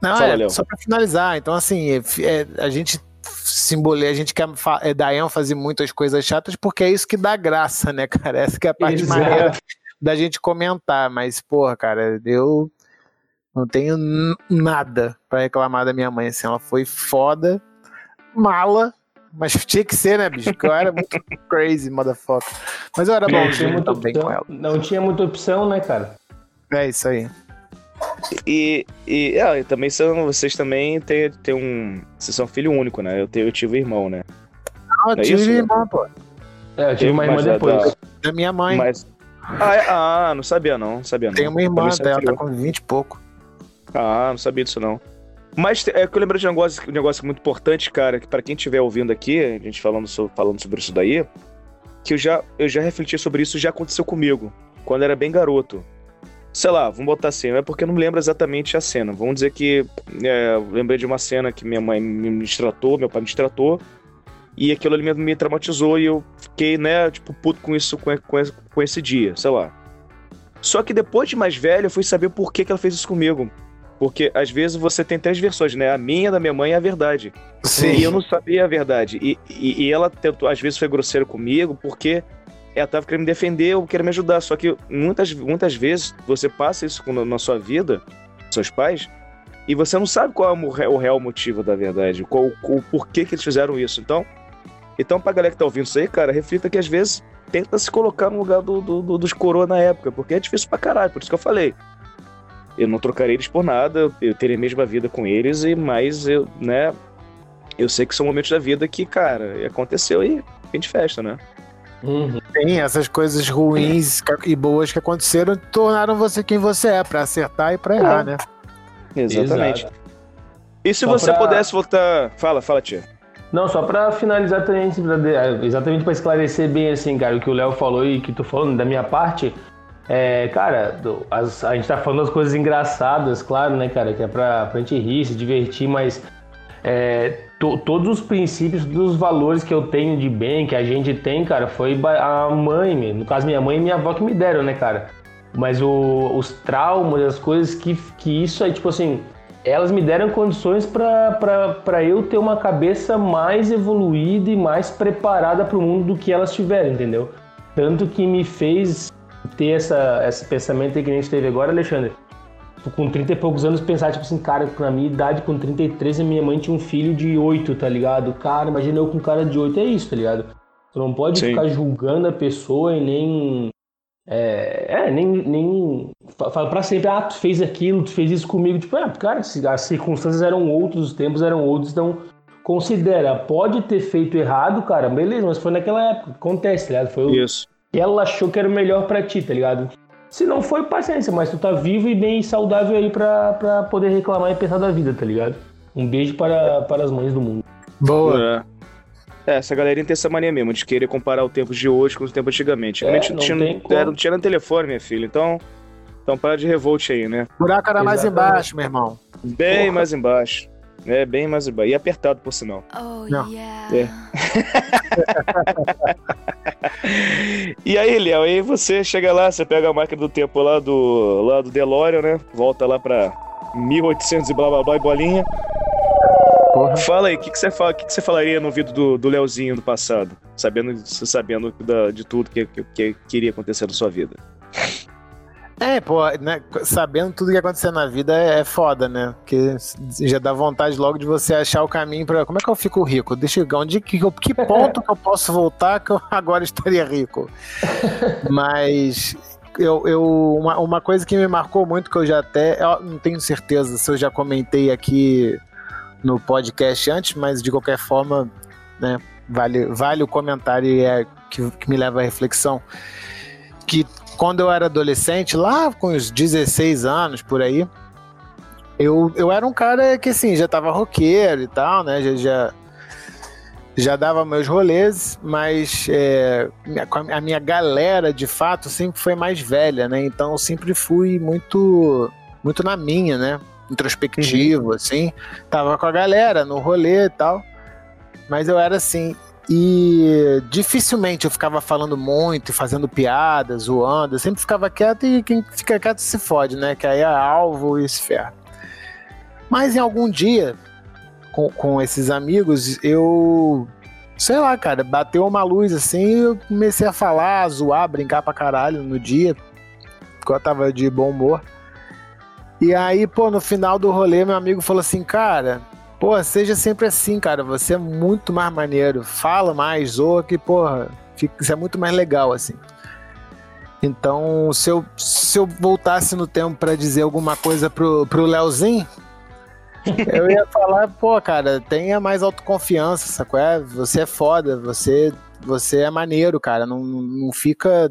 Não, Fala, é, só para finalizar. Então, assim, é, a gente simboliza, a gente quer é, dar ênfase muito às coisas chatas porque é isso que dá graça, né, cara? Essa que é a parte Exato. maneira da gente comentar, mas, porra, cara, eu não tenho nada para reclamar da minha mãe, assim, ela foi foda, mala, mas tinha que ser, né, bicho? Porque eu era muito crazy, motherfucker. Mas eu era bom, tinha muito bem com ela. Não tinha muita opção, né, cara? É isso aí. E, e, é, também são, vocês também têm, têm um. Vocês são filho único, né? Eu, tenho, eu tive irmão, né? Não, eu é tive isso, irmã, pô. É, eu tive uma irmã depois. Da, da minha mãe. Mas, ah, é, ah, não sabia não, sabia não. Tem uma irmã dela, tá com 20 e pouco. Ah, não sabia disso não. Mas é que eu lembro de um negócio, um negócio muito importante, cara, que para quem estiver ouvindo aqui, a gente falando sobre, falando sobre isso daí, que eu já, eu já refleti sobre isso, já aconteceu comigo, quando era bem garoto sei lá, vamos botar assim, é porque eu não me lembro exatamente a cena. Vamos dizer que é, eu lembrei de uma cena que minha mãe me tratou, meu pai me tratou, e aquilo ali me, me traumatizou e eu fiquei, né, tipo, puto com isso, com, com, com esse dia, sei lá. Só que depois de mais velho, eu fui saber por que, que ela fez isso comigo. Porque às vezes você tem três versões, né? A minha, da minha mãe é a verdade. Sim. E eu não sabia a verdade. E, e, e ela tentou, às vezes foi grosseira comigo, porque ela tava querendo me defender ou querendo me ajudar. Só que muitas, muitas vezes você passa isso na sua vida, seus pais, e você não sabe qual é o real motivo da verdade, qual, o porquê que eles fizeram isso. Então, então pra galera que tá ouvindo isso aí, cara, reflita que às vezes tenta se colocar no lugar do, do, do dos coroa na época, porque é difícil pra caralho, por isso que eu falei. Eu não trocaria eles por nada, eu teria a mesma vida com eles, e mais eu, né, eu sei que são momentos da vida que, cara, aconteceu e fim de festa, né? Uhum. Sim, essas coisas ruins e boas que aconteceram tornaram você quem você é, para acertar e para errar, é. né? Exatamente. Exato. E se só você pra... pudesse voltar. Fala, fala, tia. Não, só para finalizar também, exatamente para esclarecer bem assim, cara, o que o Léo falou e que tu falando da minha parte. É, cara, a gente tá falando as coisas engraçadas, claro, né, cara, que é pra, pra gente rir, se divertir, mas é, to, todos os princípios, dos valores que eu tenho de bem, que a gente tem, cara, foi a mãe, no caso minha mãe e minha avó que me deram, né, cara? Mas o, os traumas, as coisas que, que isso aí, tipo assim, elas me deram condições para eu ter uma cabeça mais evoluída e mais preparada para o mundo do que elas tiveram, entendeu? Tanto que me fez ter essa, esse pensamento que a gente teve agora, Alexandre. Com 30 e poucos anos, pensar, tipo assim, cara, na minha idade, com 33, a minha mãe tinha um filho de 8, tá ligado? Cara, imagina eu com um cara de 8, é isso, tá ligado? Tu não pode Sim. ficar julgando a pessoa e nem é, é, nem, nem fala pra sempre, ah, tu fez aquilo, tu fez isso comigo. Tipo, é, cara, as circunstâncias eram outras, os tempos eram outros, então considera, pode ter feito errado, cara, beleza, mas foi naquela época, acontece, tá ligado? Foi isso. E ela achou que era o melhor pra ti, tá ligado? Se não foi, paciência, mas tu tá vivo e bem saudável aí pra, pra poder reclamar e pensar da vida, tá ligado? Um beijo para, para as mães do mundo. Boa. É. É, essa galerinha tem essa mania mesmo, de querer comparar o tempo de hoje com o tempo antigamente. É, não, tinha, não, era, não tinha no telefone, minha filha. Então, então para de revolt aí, né? O buraco era mais embaixo, meu irmão. Bem Porra. mais embaixo. É, bem mais. E apertado, por sinal. Oh, não. yeah. É. e aí, Léo, aí você chega lá, você pega a máquina do tempo lá do, lá do DeLorean, né? Volta lá pra 1800 e blá blá blá e bolinha. Porra. Fala aí, o que, que, você fala, que, que você falaria no vídeo do, do Leozinho do passado? Sabendo, sabendo da, de tudo que, que, que queria acontecer na sua vida. É, pô, né, sabendo tudo que aconteceu na vida é, é, foda, né? Porque já dá vontade logo de você achar o caminho para como é que eu fico rico? Deixa eu onde que, que ponto que eu posso voltar que eu agora estaria rico? Mas eu, eu uma, uma coisa que me marcou muito que eu já até eu não tenho certeza se eu já comentei aqui no podcast antes, mas de qualquer forma, né, vale, vale o comentário e é que, que me leva à reflexão. Que quando eu era adolescente, lá com os 16 anos por aí, eu, eu era um cara que assim, já tava roqueiro e tal, né? Já, já, já dava meus rolês, mas é, a minha galera de fato sempre foi mais velha, né? Então eu sempre fui muito, muito na minha, né? introspectivo, uhum. assim. Tava com a galera no rolê e tal. Mas eu era assim. E dificilmente eu ficava falando muito, fazendo piadas, zoando. Eu sempre ficava quieto e quem fica quieto se fode, né? Que aí é alvo e se ferra. Mas em algum dia, com, com esses amigos, eu. Sei lá, cara, bateu uma luz assim e eu comecei a falar, a zoar, brincar pra caralho no dia. Porque eu tava de bom humor. E aí, pô, no final do rolê, meu amigo falou assim, cara, pô, seja sempre assim, cara, você é muito mais maneiro, fala mais, zoa que, porra, fica, isso é muito mais legal, assim. Então, se eu, se eu voltasse no tempo para dizer alguma coisa pro, pro Leozinho, eu ia falar, pô, cara, tenha mais autoconfiança, sacou? É, você é foda, você, você é maneiro, cara, não, não fica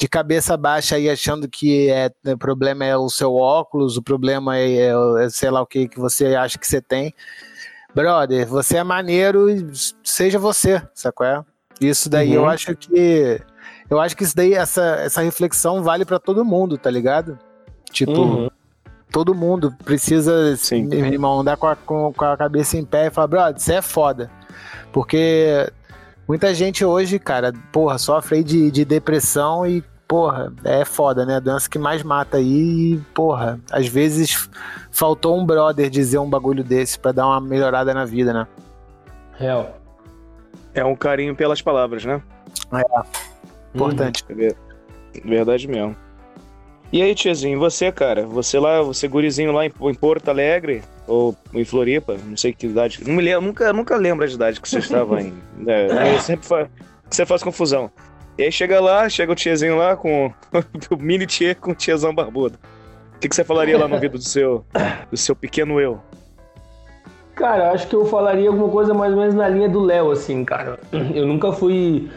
de cabeça baixa aí achando que é, o problema é o seu óculos, o problema é, é, é sei lá o que que você acha que você tem. Brother, você é maneiro e seja você, sacou? É? Isso daí uhum. eu acho que eu acho que isso daí essa, essa reflexão vale para todo mundo, tá ligado? Tipo, uhum. todo mundo precisa, Sim. meu irmão, andar com a, com, com a cabeça em pé e falar, brother, você é foda. Porque Muita gente hoje, cara, porra, sofre aí de, de depressão e, porra, é foda, né? A doença que mais mata aí e, porra, às vezes faltou um brother dizer um bagulho desse para dar uma melhorada na vida, né? Real. É um carinho pelas palavras, né? É. Importante. Hum, verdade mesmo. E aí, tiazinho, você, cara? Você lá, você gurizinho lá em, em Porto Alegre, ou em Floripa, não sei que idade. Não me lembro, nunca, nunca lembro a idade que você estava em. É, sempre faz, você faz confusão. E aí chega lá, chega o tiazinho lá com o mini tia com o tiazão barbudo. O que, que você falaria lá no ouvido do seu, do seu pequeno eu? Cara, acho que eu falaria alguma coisa mais ou menos na linha do Léo, assim, cara. Eu nunca fui.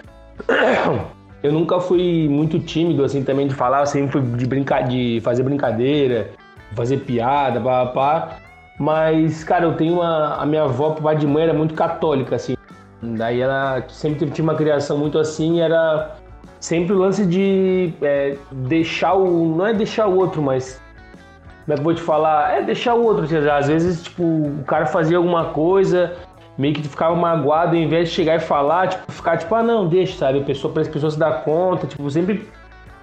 Eu nunca fui muito tímido, assim, também de falar, sempre fui de brincar, de fazer brincadeira, fazer piada, pá, pá. Mas, cara, eu tenho uma. A minha avó, pai de mãe, era muito católica, assim. Daí ela sempre tinha uma criação muito assim, era sempre o lance de é, deixar o. Não é deixar o outro, mas Como é que eu vou te falar? É deixar o outro. Às vezes, tipo, o cara fazia alguma coisa, meio que ficava magoado, em vez de chegar e falar, tipo, ficar tipo, ah, não, deixa, sabe? A pessoa, para as pessoas se dar conta, tipo, sempre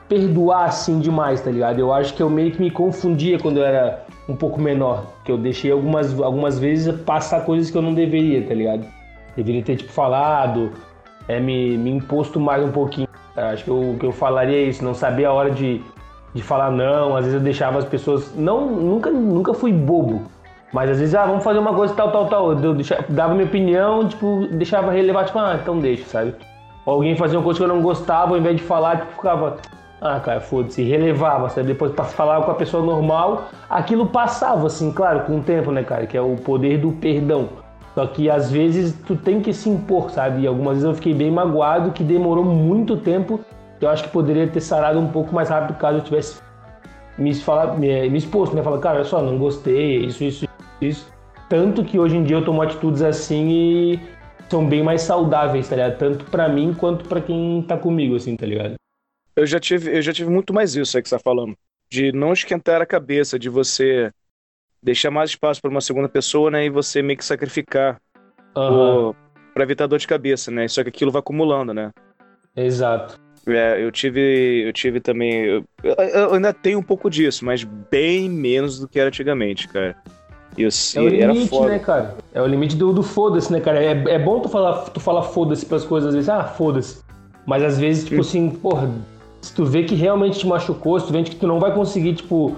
perdoar assim demais, tá ligado? Eu acho que eu meio que me confundia quando eu era um pouco menor, que eu deixei algumas, algumas vezes passar coisas que eu não deveria, tá ligado? Deveria ter, tipo, falado, é, me, me imposto mais um pouquinho. Acho que eu, que eu falaria é isso, não sabia a hora de, de falar não, às vezes eu deixava as pessoas. Não, nunca, nunca fui bobo. Mas às vezes, ah, vamos fazer uma coisa tal, tal, tal. Eu deixava, dava minha opinião, tipo, deixava relevar, tipo, ah, então deixa, sabe? Ou alguém fazia uma coisa que eu não gostava, ao invés de falar, tipo, ficava, ah, cara, foda-se, relevava, sabe? Depois falar com a pessoa normal, aquilo passava, assim, claro, com o tempo, né, cara? Que é o poder do perdão. Só que às vezes tu tem que se impor, sabe? E algumas vezes eu fiquei bem magoado, que demorou muito tempo. Eu acho que poderia ter sarado um pouco mais rápido caso eu tivesse me, me, me exposto, né? Falar, cara, olha só, não gostei, isso, isso, isso. Tanto que hoje em dia eu tomo atitudes assim e são bem mais saudáveis, tá ligado? Tanto para mim quanto para quem tá comigo, assim, tá ligado? Eu já tive, eu já tive muito mais isso aí que você tá falando. De não esquentar a cabeça, de você deixar mais espaço para uma segunda pessoa, né? E você meio que sacrificar uhum. para evitar dor de cabeça, né? Só que aquilo vai acumulando, né? Exato. É, eu tive, eu tive também, eu, eu, ainda tenho um pouco disso, mas bem menos do que era antigamente, cara. E, eu, é o limite, né, cara? É o limite do, do foda-se, né, cara? É, é bom tu falar, tu falar foda-se pras coisas, às vezes, ah, foda-se. Mas às vezes, tipo hum. assim, porra, se tu vê que realmente te machucou, se tu vê que tu não vai conseguir, tipo,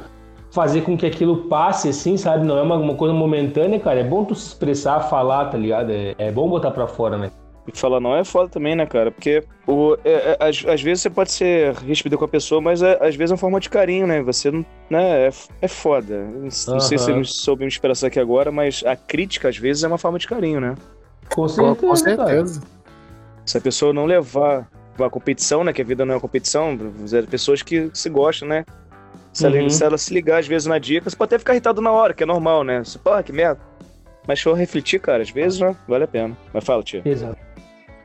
fazer com que aquilo passe, assim, sabe? Não é uma, uma coisa momentânea, cara. É bom tu se expressar, falar, tá ligado? É, é bom botar pra fora, né? E falar não é foda também, né, cara? Porque o, é, é, às, às, vezes você pode ser ríspido com a pessoa, mas é, às vezes é uma forma de carinho, né? Você não. Né, é, é foda. Não, uhum. sei se eu soube me expressar aqui agora, mas a crítica, às vezes, é uma forma de carinho, né? Com certeza. Com certeza. Se a pessoa não levar a competição, né? Que a vida não é uma competição, pessoas que se gostam, né? Se, uhum. ela, se ela se ligar às vezes na dica, você pode até ficar irritado na hora, que é normal, né? Você, porra, que merda. Mas se for refletir, cara, às vezes, né? Vale a pena. Mas fala, tio. Exato.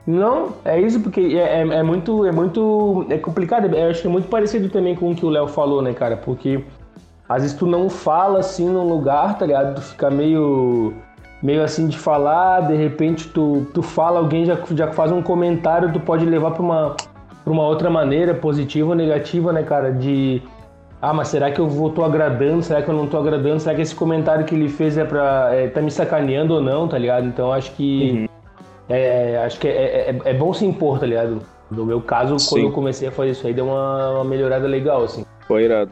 Não, é isso porque é, é, é muito, é muito, é complicado. Eu acho que é muito parecido também com o que o Léo falou, né, cara? Porque às vezes tu não fala assim num lugar, tá ligado? Tu fica meio, meio assim de falar, de repente tu, tu fala, alguém já, já faz um comentário, tu pode levar pra uma, pra uma outra maneira, positiva ou negativa, né, cara? De ah, mas será que eu vou, tô agradando? Será que eu não tô agradando? Será que esse comentário que ele fez é pra. É, tá me sacaneando ou não, tá ligado? Então acho que. Uhum. É, acho que é, é, é, é, bom se impor, tá ligado? No meu caso, Sim. quando eu comecei a fazer isso aí, deu uma, uma melhorada legal, assim. Foi irado.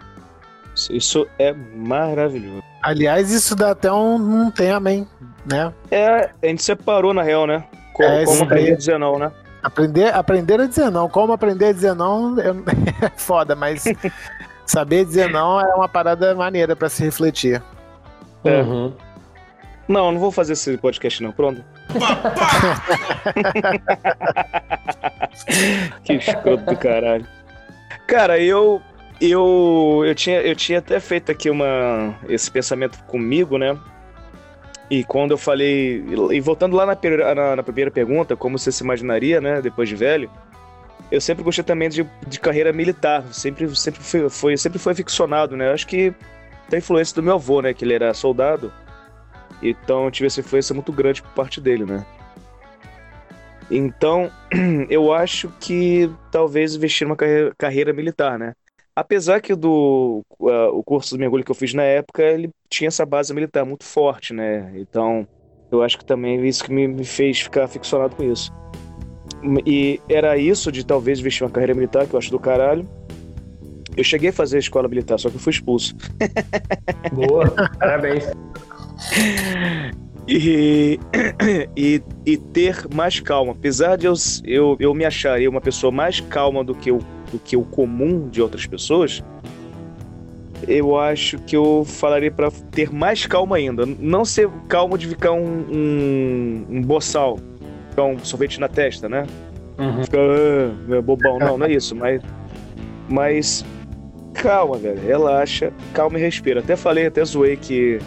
Isso é maravilhoso. Aliás, isso dá até um, um tema, hein? Né? É, a gente separou na real, né? Como, é, como aprender a dizer não, né? Aprender, aprender a dizer não. Como aprender a dizer não é foda, mas Saber dizer não é uma parada maneira para se refletir. É. Uhum. Não, não vou fazer esse podcast não, pronto. que escroto do caralho. Cara, eu eu eu tinha eu tinha até feito aqui uma esse pensamento comigo, né? E quando eu falei e voltando lá na, na, na primeira pergunta, como você se imaginaria, né, depois de velho? Eu sempre gostei também de, de carreira militar, sempre, sempre, foi, sempre foi aficionado, né? Acho que tem influência do meu avô, né? Que ele era soldado, então eu tive essa influência muito grande por parte dele, né? Então, eu acho que talvez investir numa carreira, carreira militar, né? Apesar que do uh, o curso de mergulho que eu fiz na época, ele tinha essa base militar muito forte, né? Então, eu acho que também isso que me, me fez ficar aficionado com isso. E era isso de talvez vestir uma carreira militar, que eu acho do caralho. Eu cheguei a fazer a escola militar, só que eu fui expulso. Boa, parabéns. E, e, e, ter mais calma. Apesar de eu, eu, eu me achar uma pessoa mais calma do que, o, do que o comum de outras pessoas, eu acho que eu falaria para ter mais calma ainda. Não ser calmo de ficar um, um, um boçal, um sorvete na testa, né? Uhum. Fica ah, bobão. Não, não é isso, mas. Mas. Calma, velho. Relaxa, calma e respira. Até falei, até zoei que.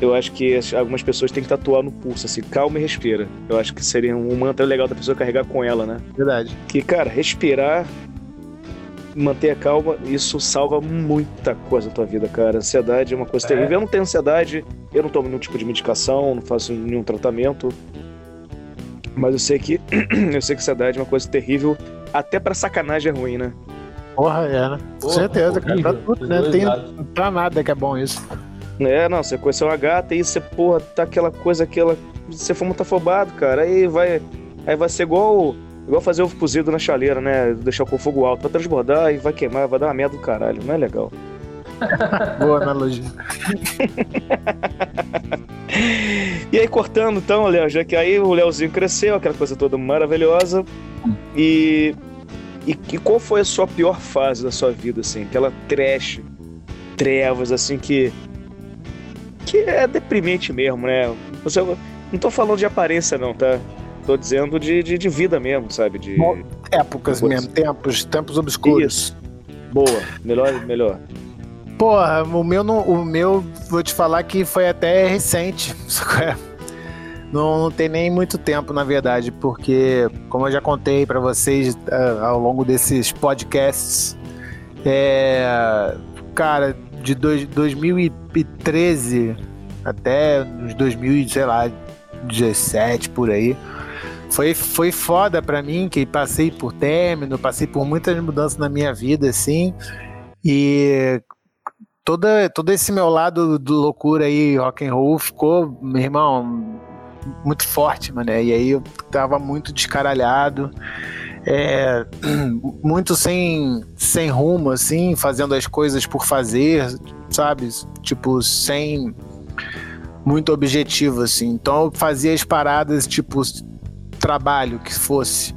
Eu acho que algumas pessoas têm que tatuar no pulso, assim, calma e respira. Eu acho que seria um mantra legal da pessoa carregar com ela, né? Verdade. Que, cara, respirar manter a calma, isso salva muita coisa na tua vida, cara. Ansiedade é uma coisa é. terrível. Eu não tenho ansiedade, eu não tomo nenhum tipo de medicação, não faço nenhum tratamento. Mas eu sei que eu sei que ansiedade é uma coisa terrível, até para sacanagem é ruim, né? Porra, é, né? Com certeza, cara. Pra tudo, né? Tem pra nada que é bom isso. É, não, você conheceu uma gata e você, porra, tá aquela coisa, aquela. Você foi muito afobado, cara. Aí vai. Aí vai ser igual Igual fazer ovo cozido na chaleira, né? Deixar com fogo alto pra transbordar e vai queimar, vai dar uma merda do caralho. Não é legal. Boa analogia. e aí, cortando então, Léo, já que aí o Léozinho cresceu, aquela coisa toda maravilhosa. E, e, e, qual foi a sua pior fase da sua vida, assim? Aquela trash, trevas, assim, que. que é deprimente mesmo, né? Você, não tô falando de aparência, não, tá? Tô dizendo de, de, de vida mesmo, sabe? De épocas mesmo, tempos, tempos obscuros. Isso. Boa, melhor, melhor. Porra, o meu, não, o meu, vou te falar que foi até recente. Não, não tem nem muito tempo, na verdade, porque, como eu já contei para vocês uh, ao longo desses podcasts, é, cara, de dois, 2013 até uns 2000, sei lá, 17 por aí, foi, foi foda para mim, que passei por término, passei por muitas mudanças na minha vida, assim, e toda, todo esse meu lado do loucura aí, rock and roll, ficou, meu irmão, muito forte, mano, e aí eu tava muito descaralhado, é, muito sem, sem rumo, assim, fazendo as coisas por fazer, sabe? Tipo, sem muito objetivo, assim. Então eu fazia as paradas, tipo, trabalho que fosse.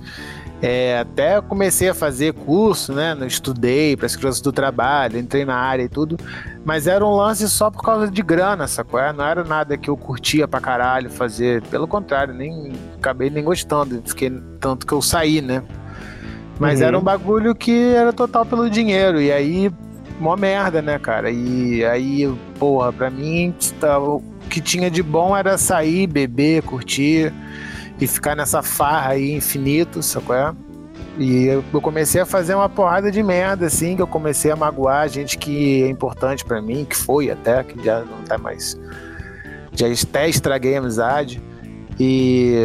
É, até comecei a fazer curso, né? Estudei para as crianças do trabalho, entrei na área e tudo, mas era um lance só por causa de grana, sacou? É, não era nada que eu curtia pra caralho fazer, pelo contrário, nem acabei nem gostando, fiquei tanto que eu saí, né? Mas uhum. era um bagulho que era total pelo dinheiro, e aí, mó merda, né, cara? E aí, porra, pra mim, tá, o que tinha de bom era sair, beber, curtir e ficar nessa farra aí infinito, sacou? É? E eu comecei a fazer uma porrada de merda, assim, que eu comecei a magoar gente que é importante para mim, que foi até, que já não tá mais. Já até estraguei a amizade. E.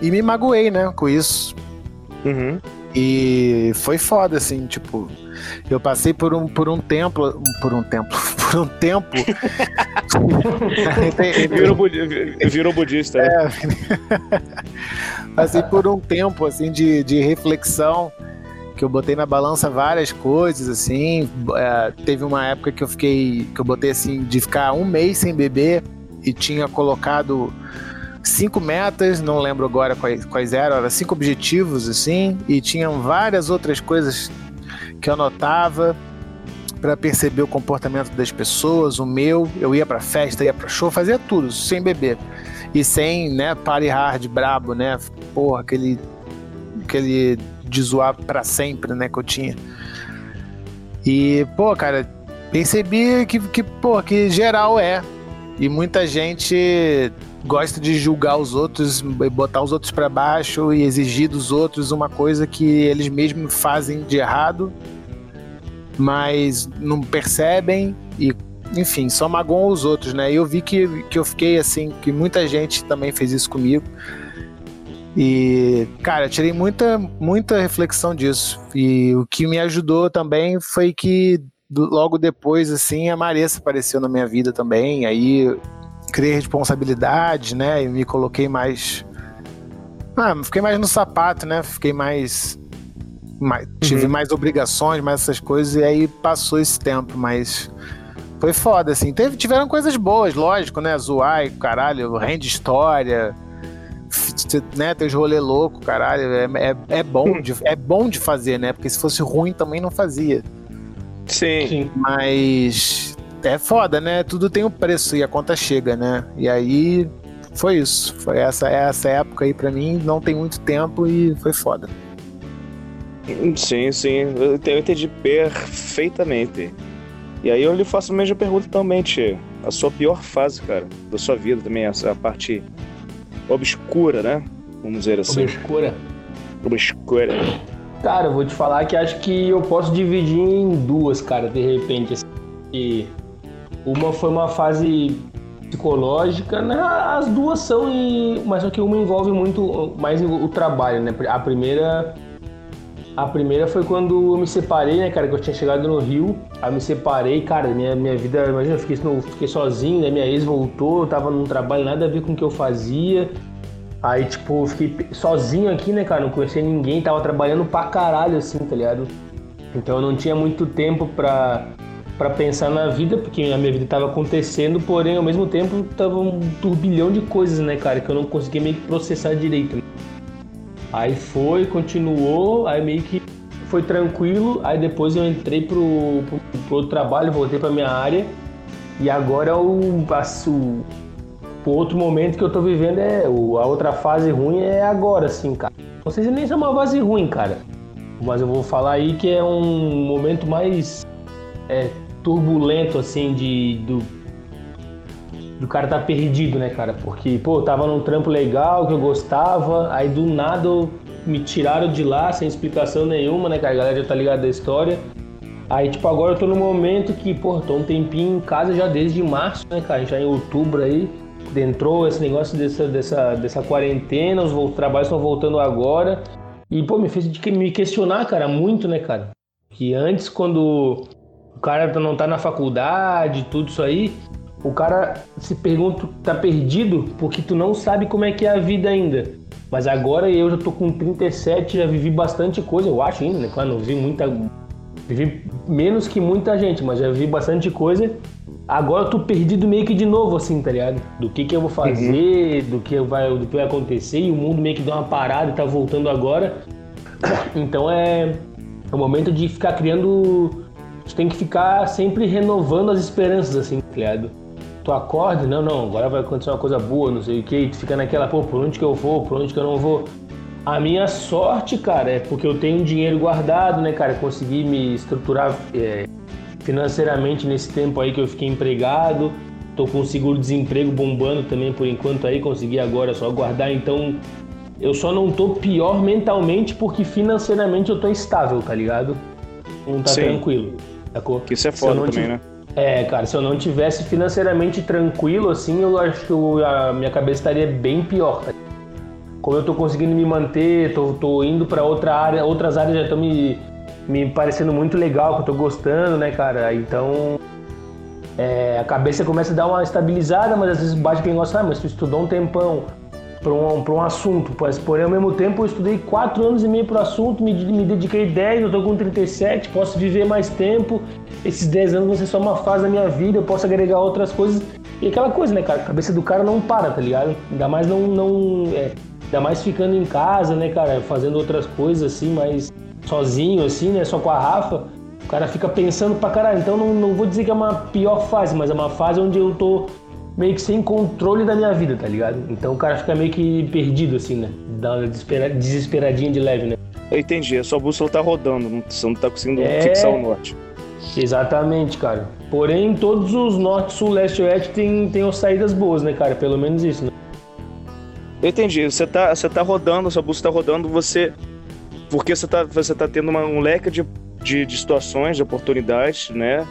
E me magoei, né, com isso. Uhum. E foi foda, assim, tipo, eu passei por um, por um templo, por um templo, por um tempo. virou, budi virou budista, né? É. passei por um tempo, assim, de, de reflexão, que eu botei na balança várias coisas, assim. É, teve uma época que eu fiquei, que eu botei, assim, de ficar um mês sem beber e tinha colocado cinco metas, não lembro agora quais, quais eram, eram cinco objetivos, assim, e tinham várias outras coisas que eu anotava para perceber o comportamento das pessoas, o meu, eu ia para festa, ia para show, fazia tudo, sem beber. E sem, né, party hard brabo, né? Porra, aquele aquele de zoar para sempre, né, que eu tinha. E, pô, cara, percebi que, que, pô, que geral é. E muita gente gosta de julgar os outros, botar os outros para baixo e exigir dos outros uma coisa que eles mesmos fazem de errado, mas não percebem e enfim, só magoam os outros, né? E eu vi que, que eu fiquei assim, que muita gente também fez isso comigo. E, cara, tirei muita, muita reflexão disso. E o que me ajudou também foi que logo depois, assim, a Maressa apareceu na minha vida também. Aí criei responsabilidade, né? E me coloquei mais. Ah, fiquei mais no sapato, né? Fiquei mais. Mais tive uhum. mais obrigações, mais essas coisas, e aí passou esse tempo, mas. Foi foda, assim. Teve, tiveram coisas boas, lógico, né? Zoar e caralho, rende história, né? Teus rolê louco, caralho. É, é, é, bom de, é bom de fazer, né? Porque se fosse ruim também não fazia. Sim. Sim. Mas é foda, né? Tudo tem um preço e a conta chega, né? E aí foi isso. Foi essa, essa época aí para mim, não tem muito tempo e foi foda. Sim, sim, eu entendi perfeitamente. E aí eu lhe faço a mesma pergunta também, Tchê. A sua pior fase, cara, da sua vida também, essa parte obscura, né? Vamos dizer assim. Obscura. Obscura. Cara, eu vou te falar que acho que eu posso dividir em duas, cara, de repente. Assim, e uma foi uma fase psicológica, né? as duas são, e... mas só que uma envolve muito mais o trabalho, né? A primeira a primeira foi quando eu me separei, né, cara? Que eu tinha chegado no Rio. Aí me separei, cara, minha, minha vida, imagina, eu fiquei, fiquei sozinho, né? Minha ex voltou, eu tava num trabalho nada a ver com o que eu fazia. Aí, tipo, eu fiquei sozinho aqui, né, cara? Não conhecia ninguém, tava trabalhando pra caralho, assim, tá ligado? Então eu não tinha muito tempo pra, pra pensar na vida, porque a minha vida tava acontecendo, porém, ao mesmo tempo, tava um turbilhão de coisas, né, cara? Que eu não conseguia meio que processar direito. Aí foi, continuou, aí meio que foi tranquilo, aí depois eu entrei pro, pro, pro outro trabalho, voltei pra minha área, e agora o, passo, o outro momento que eu tô vivendo é. O, a outra fase ruim é agora, assim, cara. Não sei se nem é uma fase ruim, cara. Mas eu vou falar aí que é um momento mais é, turbulento, assim, de, do, do cara tá perdido, né, cara? Porque, pô, tava num trampo legal que eu gostava, aí do nada me tiraram de lá sem explicação nenhuma, né, cara? A galera já tá ligada da história. Aí, tipo, agora eu tô no momento que, pô, tô um tempinho em casa já desde março, né, cara? Já em outubro aí. Entrou esse negócio dessa, dessa, dessa quarentena, os trabalhos estão voltando agora. E, pô, me fez me questionar, cara, muito, né, cara? Que antes, quando o cara não tá na faculdade, tudo isso aí, o cara se pergunta, tá perdido porque tu não sabe como é que é a vida ainda. Mas agora eu já tô com 37, já vivi bastante coisa, eu acho ainda, né? Claro, não vi muita. Vivi menos que muita gente, mas já vi bastante coisa. Agora eu tô perdido meio que de novo, assim, tá ligado? Do que que eu vou uhum. fazer, uhum. do, que vai, do que vai acontecer, e o mundo meio que deu uma parada e tá voltando agora. Então é, é o momento de ficar criando. A gente tem que ficar sempre renovando as esperanças, assim, tá ligado? Tu acorda, não, não, agora vai acontecer uma coisa boa, não sei o que, e tu fica naquela, pô, por onde que eu vou, por onde que eu não vou. A minha sorte, cara, é porque eu tenho dinheiro guardado, né, cara, consegui me estruturar é, financeiramente nesse tempo aí que eu fiquei empregado, tô com seguro-desemprego bombando também por enquanto aí, consegui agora só guardar, então eu só não tô pior mentalmente porque financeiramente eu tô estável, tá ligado? Não tá Sim. tranquilo, sacou? Isso é foda também, né? É, cara, se eu não tivesse financeiramente tranquilo, assim, eu acho que a minha cabeça estaria bem pior. Tá? Como eu tô conseguindo me manter, tô, tô indo para outra área, outras áreas já estão me, me parecendo muito legal, que eu tô gostando, né, cara? Então, é, a cabeça começa a dar uma estabilizada, mas às vezes bate quem gosta, ah, mas tu estudou um tempão, para um, um assunto, pois, porém ao mesmo tempo eu estudei 4 anos e meio para o assunto, me, me dediquei 10, eu estou com 37, posso viver mais tempo, esses 10 anos vão ser só uma fase da minha vida, eu posso agregar outras coisas. E aquela coisa, né, cara, a cabeça do cara não para, tá ligado? Ainda mais não. não é, ainda mais ficando em casa, né, cara, fazendo outras coisas assim, mas sozinho, assim, né, só com a Rafa. O cara fica pensando pra caralho. Então não, não vou dizer que é uma pior fase, mas é uma fase onde eu tô meio que sem controle da minha vida, tá ligado? Então o cara fica meio que perdido, assim, né? Dá uma desesperadinha de leve, né? Eu entendi, a sua bússola tá rodando, você não tá conseguindo é... fixar o norte. Exatamente, cara. Porém, todos os norte, sul, leste e oeste tem, tem saídas boas, né, cara? Pelo menos isso, né? Eu entendi, você tá, você tá rodando, sua bússola tá rodando, você. Porque você tá, você tá tendo uma, um leque de, de, de situações, de oportunidades, né?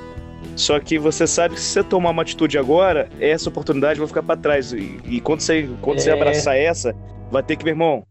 Só que você sabe que se você tomar uma atitude agora, essa oportunidade vai ficar para trás. E, e, quando, você, quando é... você abraçar essa, vai ter que, meu irmão,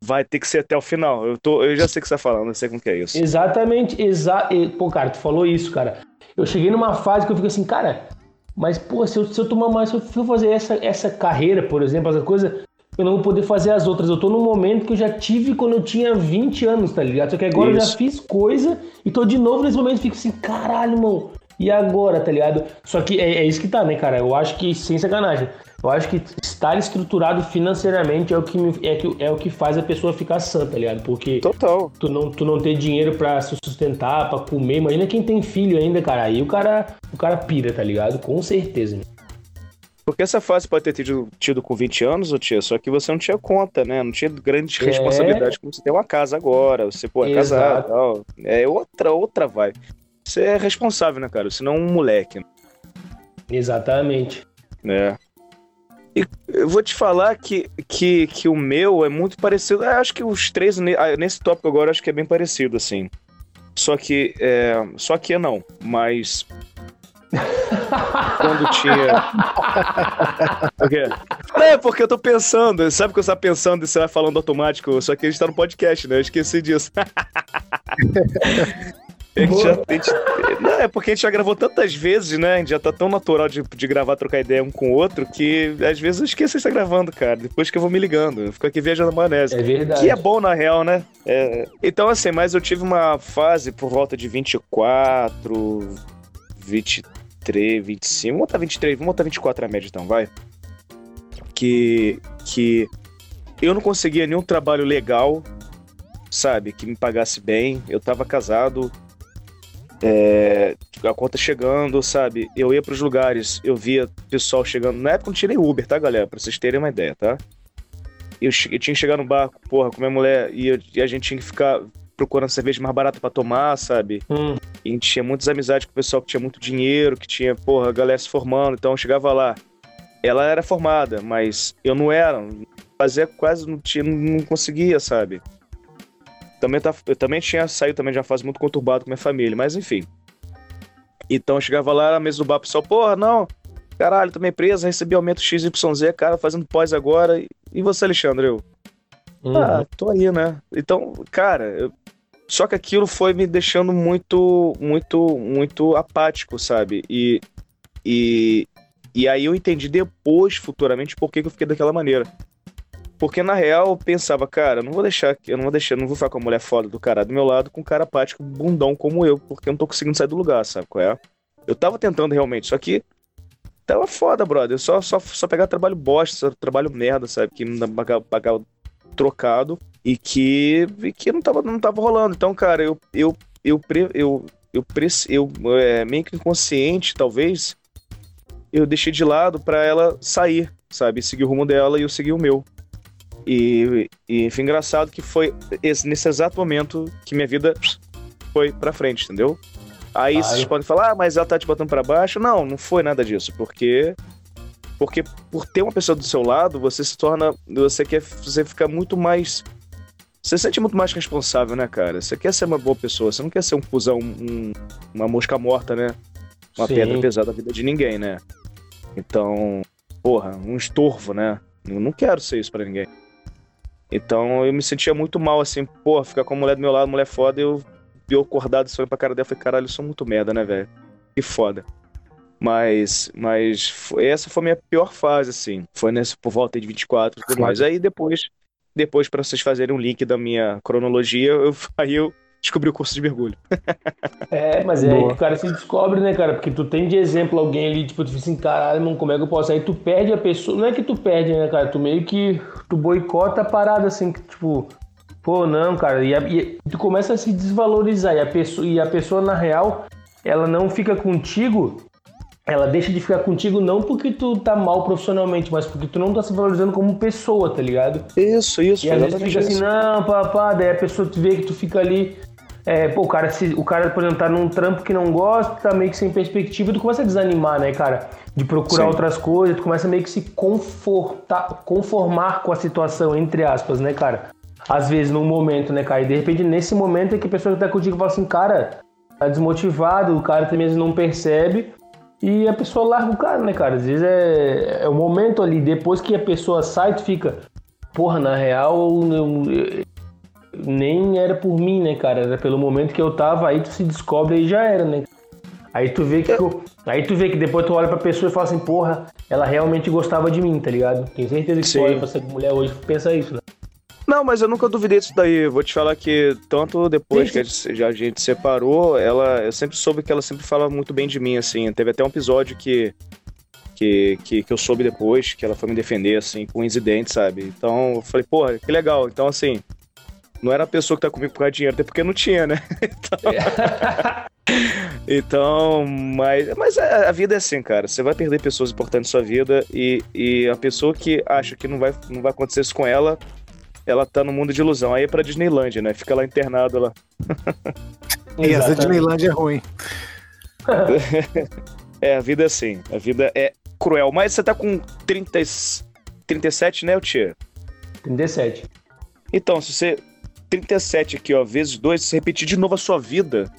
vai ter que ser até o final. Eu, tô, eu já sei o que você tá falando, eu sei como que é isso. Exatamente, exa pô, cara, tu falou isso, cara. Eu cheguei numa fase que eu fico assim, cara, mas, pô, se eu, se eu tomar mais, se eu for fazer essa, essa carreira, por exemplo, essa coisa, eu não vou poder fazer as outras. Eu tô num momento que eu já tive quando eu tinha 20 anos, tá ligado? Só que agora isso. eu já fiz coisa e tô de novo nesse momento e fico assim, caralho, mano e agora, tá ligado? Só que é, é, isso que tá, né, cara? Eu acho que, sem sacanagem, eu acho que estar estruturado financeiramente é o que, me, é, é o que faz a pessoa ficar sã, tá ligado? Porque Total. Tu, não, tu não ter dinheiro para se sustentar, para comer. Imagina quem tem filho ainda, cara. Aí o cara, o cara pira, tá ligado? Com certeza. Porque essa fase pode ter tido, tido com 20 anos, ô tia, só que você não tinha conta, né? Não tinha grande é... responsabilidade como você tem uma casa agora, você pô, é casado tal. É outra, outra vibe. Você é responsável, né, cara? Senão um moleque. Exatamente. É. E eu vou te falar que, que, que o meu é muito parecido. Eu acho que os três, ah, nesse tópico agora, acho que é bem parecido, assim. Só que. É, só que não, mas. Quando tinha. Por quê? É, porque eu tô pensando, sabe que eu tava pensando e você vai falando automático, só que a gente tá no podcast, né? Eu esqueci disso. A gente já, a gente, não, é porque a gente já gravou tantas vezes, né? A gente já tá tão natural de, de gravar, trocar ideia um com o outro, que às vezes eu esqueço de estar gravando, cara. Depois que eu vou me ligando. Eu fico aqui viajando a maionese. É verdade. Que é bom, na real, né? É, então, assim, mas eu tive uma fase por volta de 24, 23, 25. Vamos botar 23, vamos botar 24 a média, então, vai. Que. Que. Eu não conseguia nenhum trabalho legal, sabe? Que me pagasse bem. Eu tava casado é, a conta chegando, sabe? Eu ia pros lugares, eu via pessoal chegando. Na época não tinha nem Uber, tá, galera? Pra vocês terem uma ideia, tá? Eu, eu tinha que chegar no barco, porra, com minha mulher, e, eu, e a gente tinha que ficar procurando cerveja mais barata para tomar, sabe? Hum. E a gente tinha muitas amizades com o pessoal que tinha muito dinheiro, que tinha, porra, galera se formando, então eu chegava lá. Ela era formada, mas eu não era. Fazia quase, não, tinha, não conseguia, sabe? Também tá, eu também tinha saído também de uma fase muito conturbada com minha família, mas enfim. Então eu chegava lá na mesa do bar, pessoal, porra, não, caralho, também presa, recebi aumento XYZ, cara, fazendo pós agora. E você, Alexandre? Eu. Uhum. Ah, tô aí, né? Então, cara, eu... só que aquilo foi me deixando muito, muito, muito apático, sabe? E, e, e aí eu entendi depois, futuramente, por que, que eu fiquei daquela maneira. Porque na real eu pensava, cara, eu não vou deixar, eu não vou deixar, não vou ficar com a mulher foda do cara do meu lado com um cara apático, bundão como eu, porque eu não tô conseguindo sair do lugar, sabe qual é? Eu tava tentando realmente, só que tava foda, brother. Só, só, só pegar trabalho bosta, trabalho merda, sabe? Que pagar, pagar trocado e que, e que não, tava, não tava rolando. Então, cara, eu, eu, eu, eu, eu, eu, eu é, meio que inconsciente, talvez, eu deixei de lado para ela sair, sabe? Seguir o rumo dela e eu segui o meu. E, e foi engraçado que foi esse, nesse exato momento que minha vida foi pra frente, entendeu? Aí Ai. vocês podem falar, ah, mas ela tá te botando para baixo. Não, não foi nada disso, porque porque por ter uma pessoa do seu lado, você se torna, você quer, você fica muito mais você se sente muito mais responsável, né, cara? Você quer ser uma boa pessoa, você não quer ser um cuzão, um, uma mosca morta, né? Uma Sim. pedra pesada na vida de ninguém, né? Então, porra, um estorvo, né? Eu não quero ser isso para ninguém. Então eu me sentia muito mal, assim, pô, ficar com a mulher do meu lado, mulher foda, eu, eu acordado, olhando pra cara dela, falei, caralho, eu sou muito merda, né, velho? Que foda. Mas, mas essa foi a minha pior fase, assim. Foi nessa por volta de 24 e tudo mais. Aí depois, depois para vocês fazerem um link da minha cronologia, eu, aí eu descobri o curso de mergulho. é, mas é Boa. aí que o cara se descobre, né, cara? Porque tu tem de exemplo alguém ali, tipo, tu fica assim, caralho, mano, como é que eu posso? Aí tu perde a pessoa. Não é que tu perde, né, cara? Tu meio que. Tu boicota a parada, assim, que, tipo. Pô, não, cara. E, a, e tu começa a se desvalorizar. E a, pessoa, e a pessoa, na real, ela não fica contigo ela deixa de ficar contigo não porque tu tá mal profissionalmente, mas porque tu não tá se valorizando como pessoa, tá ligado? Isso, isso. E às vezes fica assim, não, papá, daí a pessoa te vê que tu fica ali é, pô, o cara, se, o cara, por exemplo, tá num trampo que não gosta, tá meio que sem perspectiva, tu começa a desanimar, né, cara? De procurar Sim. outras coisas, tu começa meio que se confortar, conformar com a situação, entre aspas, né, cara? Às vezes, num momento, né, cara? E de repente, nesse momento é que a pessoa que tá contigo fala assim, cara, tá desmotivado, o cara também não percebe. E a pessoa larga o cara, né, cara? Às vezes é, é o momento ali, depois que a pessoa sai, tu fica, porra, na real, eu, eu, nem era por mim, né, cara? Era pelo momento que eu tava, aí tu se descobre e já era, né? Aí tu vê que eu, aí tu vê que depois tu olha pra pessoa e fala assim, porra, ela realmente gostava de mim, tá ligado? Tenho certeza que Sim. tu olha pra essa mulher hoje pensa isso, né? Não, mas eu nunca duvidei disso daí. Vou te falar que tanto depois que a gente, a gente separou, ela, eu sempre soube que ela sempre fala muito bem de mim, assim. Teve até um episódio que que, que, que, eu soube depois, que ela foi me defender, assim, com incidente, sabe? Então, eu falei, porra, que legal. Então, assim, não era a pessoa que tá comigo por causa de dinheiro, até porque não tinha, né? Então, então mas, mas a, a, vida é assim, cara. Você vai perder pessoas importantes na sua vida e, e a pessoa que acha que não vai, não vai acontecer isso com ela, ela tá no mundo de ilusão. Aí é pra Disneylandia, né? Fica lá internado lá. e essa Disneylandia é ruim. é, a vida é assim. A vida é cruel. Mas você tá com 30, 37, né, Tia? 37. Então, se você. 37 aqui, ó, vezes 2, se repetir de novo a sua vida,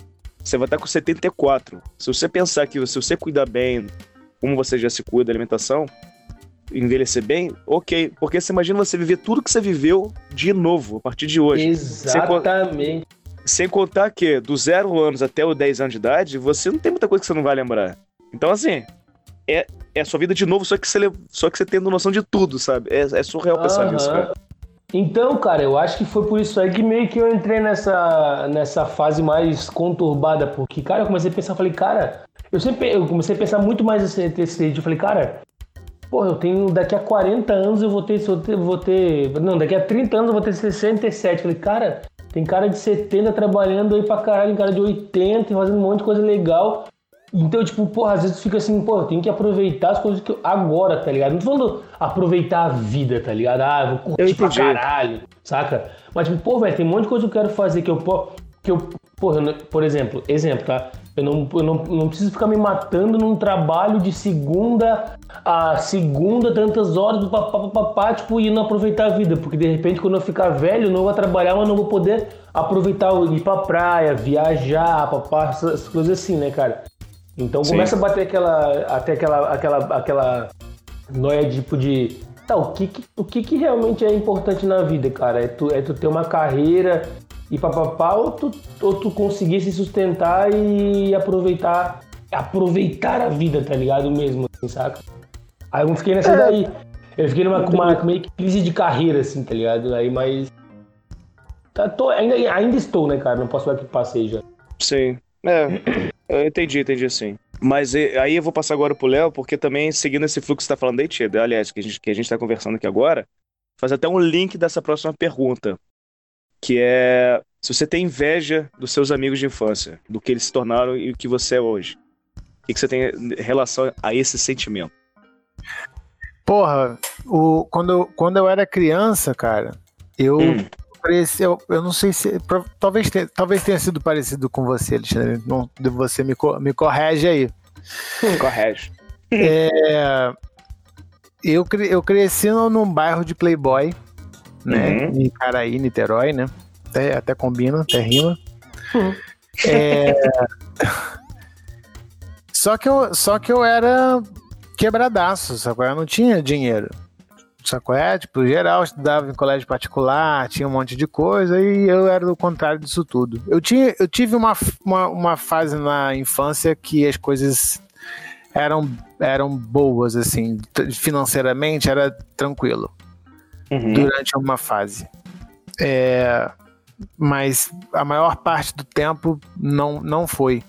você vai estar com 74. Se você pensar que se você cuidar bem, como você já se cuida da alimentação, envelhecer bem, ok. Porque você imagina você viver tudo que você viveu de novo, a partir de hoje. Exatamente. Sem, sem contar que, do zero anos até os 10 anos de idade, você não tem muita coisa que você não vai lembrar. Então, assim, é, é a sua vida de novo, só que você, só que você tendo noção de tudo, sabe? É, é surreal pensar nisso, cara. Então, cara, eu acho que foi por isso aí que meio que eu entrei nessa, nessa fase mais conturbada, porque, cara, eu comecei a pensar, falei, cara, eu sempre eu comecei a pensar muito mais nesse, nesse eu falei, cara, pô, eu tenho, daqui a 40 anos eu vou ter, vou ter, não, daqui a 30 anos eu vou ter 67, falei, cara, tem cara de 70 trabalhando aí pra caralho, cara de 80, fazendo um monte de coisa legal, então, tipo, porra, às vezes fica assim, pô, tem que aproveitar as coisas que eu... agora, tá ligado? Não tô falando aproveitar a vida, tá ligado? Ah, vou curtir pra caralho, saca? Mas, tipo, pô, velho, tem um monte de coisa que eu quero fazer que eu, que eu porra, por exemplo, exemplo, tá? Eu não, eu não, não preciso ficar me matando num trabalho de segunda a segunda, tantas horas, papapá, papá, tipo, e não aproveitar a vida. Porque de repente, quando eu ficar velho, não vou trabalhar, mas não vou poder aproveitar ir pra praia, viajar, papá, essas coisas assim, né, cara? Então Sim. começa a bater aquela, até aquela, aquela, aquela noia tipo de tá, o que, que, o que, que realmente é importante na vida, cara? É tu, é tu ter uma carreira e papapá, ou tu, ou tu conseguir se sustentar e aproveitar aproveitar a vida, tá ligado? Mesmo, assim, saca? Aí eu fiquei nessa é. daí. Eu fiquei numa uma, meio que crise de carreira, assim, tá ligado? Aí, mas. Tá, tô, ainda, ainda estou, né, cara? Não posso falar que passei já. Sim. É. Eu entendi, entendi assim. Mas aí eu vou passar agora pro Léo, porque também, seguindo esse fluxo que você tá falando aí, Tia, aliás, que a, gente, que a gente tá conversando aqui agora, faz até um link dessa próxima pergunta, que é se você tem inveja dos seus amigos de infância, do que eles se tornaram e o que você é hoje. O que você tem em relação a esse sentimento? Porra, o, quando, quando eu era criança, cara, eu hum pareceu, eu não sei se. Talvez tenha, talvez tenha sido parecido com você, Alexandre. Não, você me, me corrige aí. Corrige. É, eu, eu cresci num bairro de Playboy, né? Uhum. Em Caraí, Niterói, né? Até, até combina, até rima. Uhum. É, só, que eu, só que eu era quebradaço, sabe? Eu não tinha dinheiro sacou? É, tipo, geral, estudava em colégio particular, tinha um monte de coisa, e eu era do contrário disso tudo. Eu, tinha, eu tive uma, uma, uma fase na infância que as coisas eram, eram boas, assim, financeiramente era tranquilo. Uhum. Durante uma fase. É, mas a maior parte do tempo não, não foi.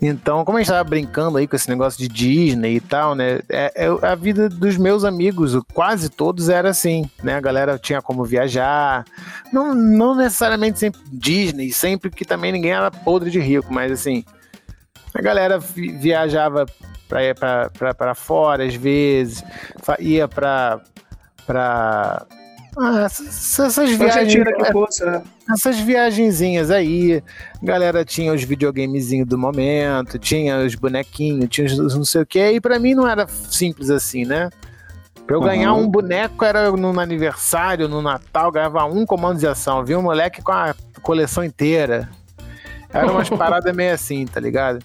Então, como a gente tava brincando aí com esse negócio de Disney e tal, né? É, é, a vida dos meus amigos, quase todos era assim, né? A galera tinha como viajar. Não, não necessariamente sempre Disney, sempre que também ninguém era podre de rico, mas assim, a galera viajava para fora às vezes, ia para para ah, essas, essas viagens. Que fosse, né? Essas viagenzinhas aí, galera tinha os videogamezinhos do momento, tinha os bonequinhos, tinha os não sei o que, e pra mim não era simples assim, né? Pra eu uhum. ganhar um boneco era no aniversário, no Natal, ganhava um comando de ação. Vi um moleque com a coleção inteira. Era umas paradas meio assim, tá ligado?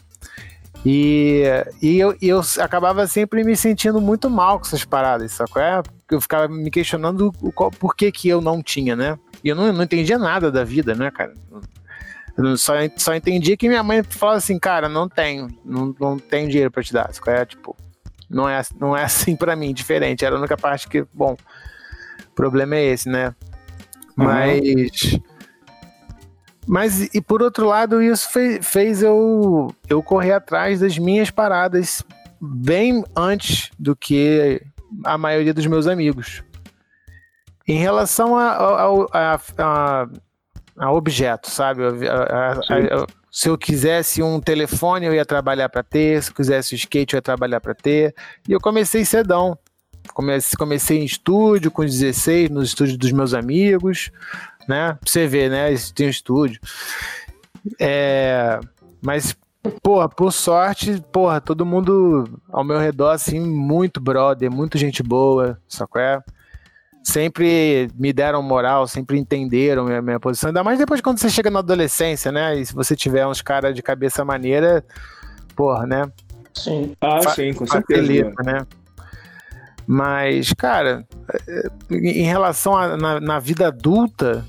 E, e eu, eu acabava sempre me sentindo muito mal com essas paradas, sacou? É, eu ficava me questionando o, qual, por que, que eu não tinha, né? E eu não, não entendia nada da vida, né, cara? Só, só entendia que minha mãe falava assim, cara, não tenho, não, não tenho dinheiro pra te dar. Sacou? É, tipo, não é, não é assim para mim, diferente. Era a única parte que, bom, o problema é esse, né? Uhum. Mas mas, e por outro lado, isso fez, fez eu, eu correr atrás das minhas paradas bem antes do que a maioria dos meus amigos. Em relação a, a, a, a objeto, sabe? se eu quisesse um telefone, eu ia trabalhar para ter. Se eu quisesse um skate, eu ia trabalhar para ter. E eu comecei cedão. Comecei, comecei em estúdio, com 16, nos estúdios dos meus amigos né? Pra você ver, né? Tem um estúdio. É, mas Porra, por sorte, porra, todo mundo ao meu redor, assim, muito brother, muito gente boa, sacou? É? Sempre me deram moral, sempre entenderam minha, minha posição. Ainda mais depois quando você chega na adolescência, né? E se você tiver uns caras de cabeça maneira, porra, né? Sim. Ah, sim, com certeza. né? Mas, cara, é, em relação a na, na vida adulta,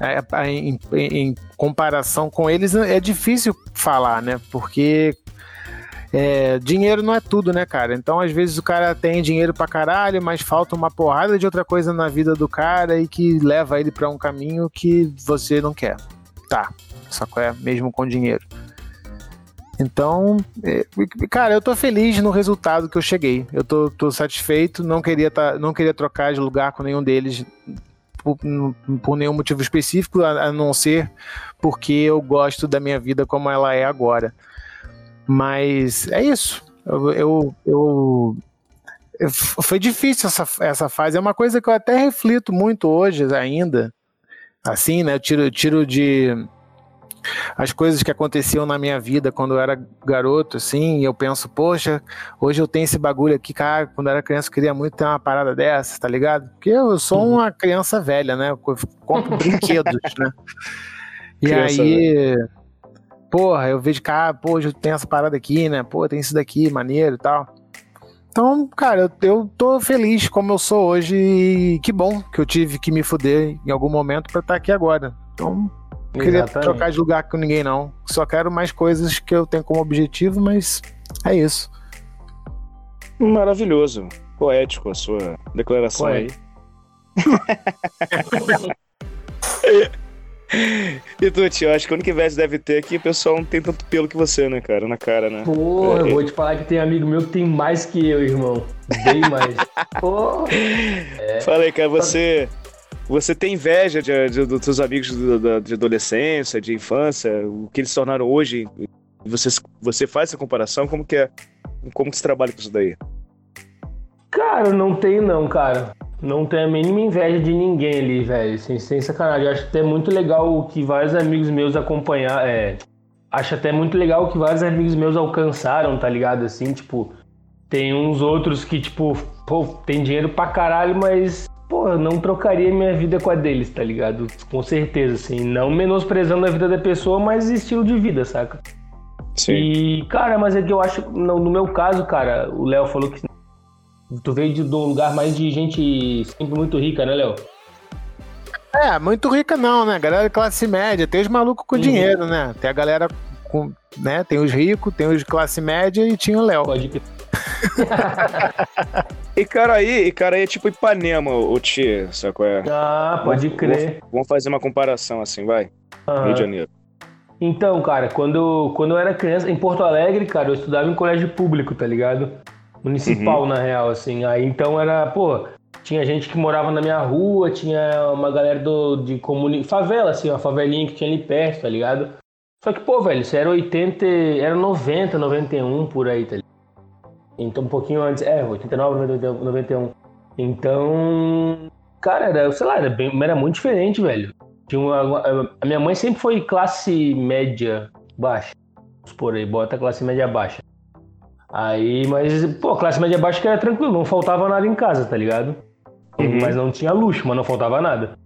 é, em, em, comparação com eles, é difícil falar, né? Porque é, dinheiro não é tudo, né, cara? Então, às vezes, o cara tem dinheiro pra caralho, mas falta uma porrada de outra coisa na vida do cara e que leva ele para um caminho que você não quer. Tá, só que é mesmo com dinheiro. Então, é, cara, eu tô feliz no resultado que eu cheguei. Eu tô, tô satisfeito, não queria, tá, não queria trocar de lugar com nenhum deles por, por nenhum motivo específico, a, a, não ser porque eu gosto da minha vida como ela é agora. Mas é isso. Eu, eu, eu foi difícil essa, essa fase. É uma coisa que eu até reflito muito hoje ainda. Assim, né? Eu tiro, tiro de as coisas que aconteciam na minha vida quando eu era garoto, assim, eu penso, poxa, hoje eu tenho esse bagulho aqui, cara, quando eu era criança eu queria muito ter uma parada dessa, tá ligado? Porque eu sou uhum. uma criança velha, né? Eu compro brinquedos, né? E criança aí, velha. Porra, eu vejo, cara, pô, hoje tenho essa parada aqui, né? Pô, tem isso daqui, maneiro e tal. Então, cara, eu, eu tô feliz como eu sou hoje e que bom que eu tive que me fuder em algum momento para estar tá aqui agora. Então, não queria trocar de lugar com ninguém, não. Só quero mais coisas que eu tenho como objetivo, mas é isso. Maravilhoso. Poético a sua declaração aí. e tu, tio, acho que o único inveja deve ter é que o pessoal não tem tanto pelo que você, né, cara? Na cara, né? Pô, é. eu vou te falar que tem amigo meu que tem mais que eu, irmão. Bem mais. Pô. É. Falei, cara, você. Você tem inveja de, de, dos seus amigos de, de, adolescência, de infância, o que eles se tornaram hoje? Você, você faz essa comparação? Como que é? Como que você trabalha com isso daí? Cara, não tenho não, cara. Não tenho a mínima inveja de ninguém ali, velho. Sem, sem sacanagem. Eu acho até muito legal que vários amigos meus acompanhar. É, acho até muito legal que vários amigos meus alcançaram, tá ligado? Assim, tipo, tem uns outros que, tipo, pô, tem dinheiro pra caralho, mas pô, eu não trocaria minha vida com a deles, tá ligado? Com certeza, assim. Não menosprezando a vida da pessoa, mas estilo de vida, saca? Sim. E, cara, mas é que eu acho, no, no meu caso, cara, o Léo falou que tu veio de, de, um lugar mais de gente sempre muito rica, né, Léo? É, muito rica não, né? Galera de classe média, tem os malucos com uhum. dinheiro, né? Tem a galera com, né? Tem os ricos, tem os de classe média e tinha o Léo. Pode e cara aí, e cara aí é tipo Ipanema, o Tio, sacou? É? Ah, pode vamos, crer. Vamos fazer uma comparação assim, vai. Uhum. Rio de Janeiro. Então, cara, quando, quando eu era criança, em Porto Alegre, cara, eu estudava em colégio público, tá ligado? Municipal, uhum. na real, assim. Aí então era, pô, tinha gente que morava na minha rua, tinha uma galera do, de comuni... favela, assim, uma favelinha que tinha ali perto, tá ligado? Só que, pô, velho, isso era 80, era 90, 91 por aí, tá ligado? Então, um pouquinho antes, é, 89, 91. Então, cara, era, sei lá, era, bem, era muito diferente, velho. Tinha uma, a minha mãe sempre foi classe média baixa. Vamos por aí, bota classe média baixa. Aí, mas, pô, classe média baixa que era tranquilo, não faltava nada em casa, tá ligado? Uhum. Mas não tinha luxo, mas não faltava nada.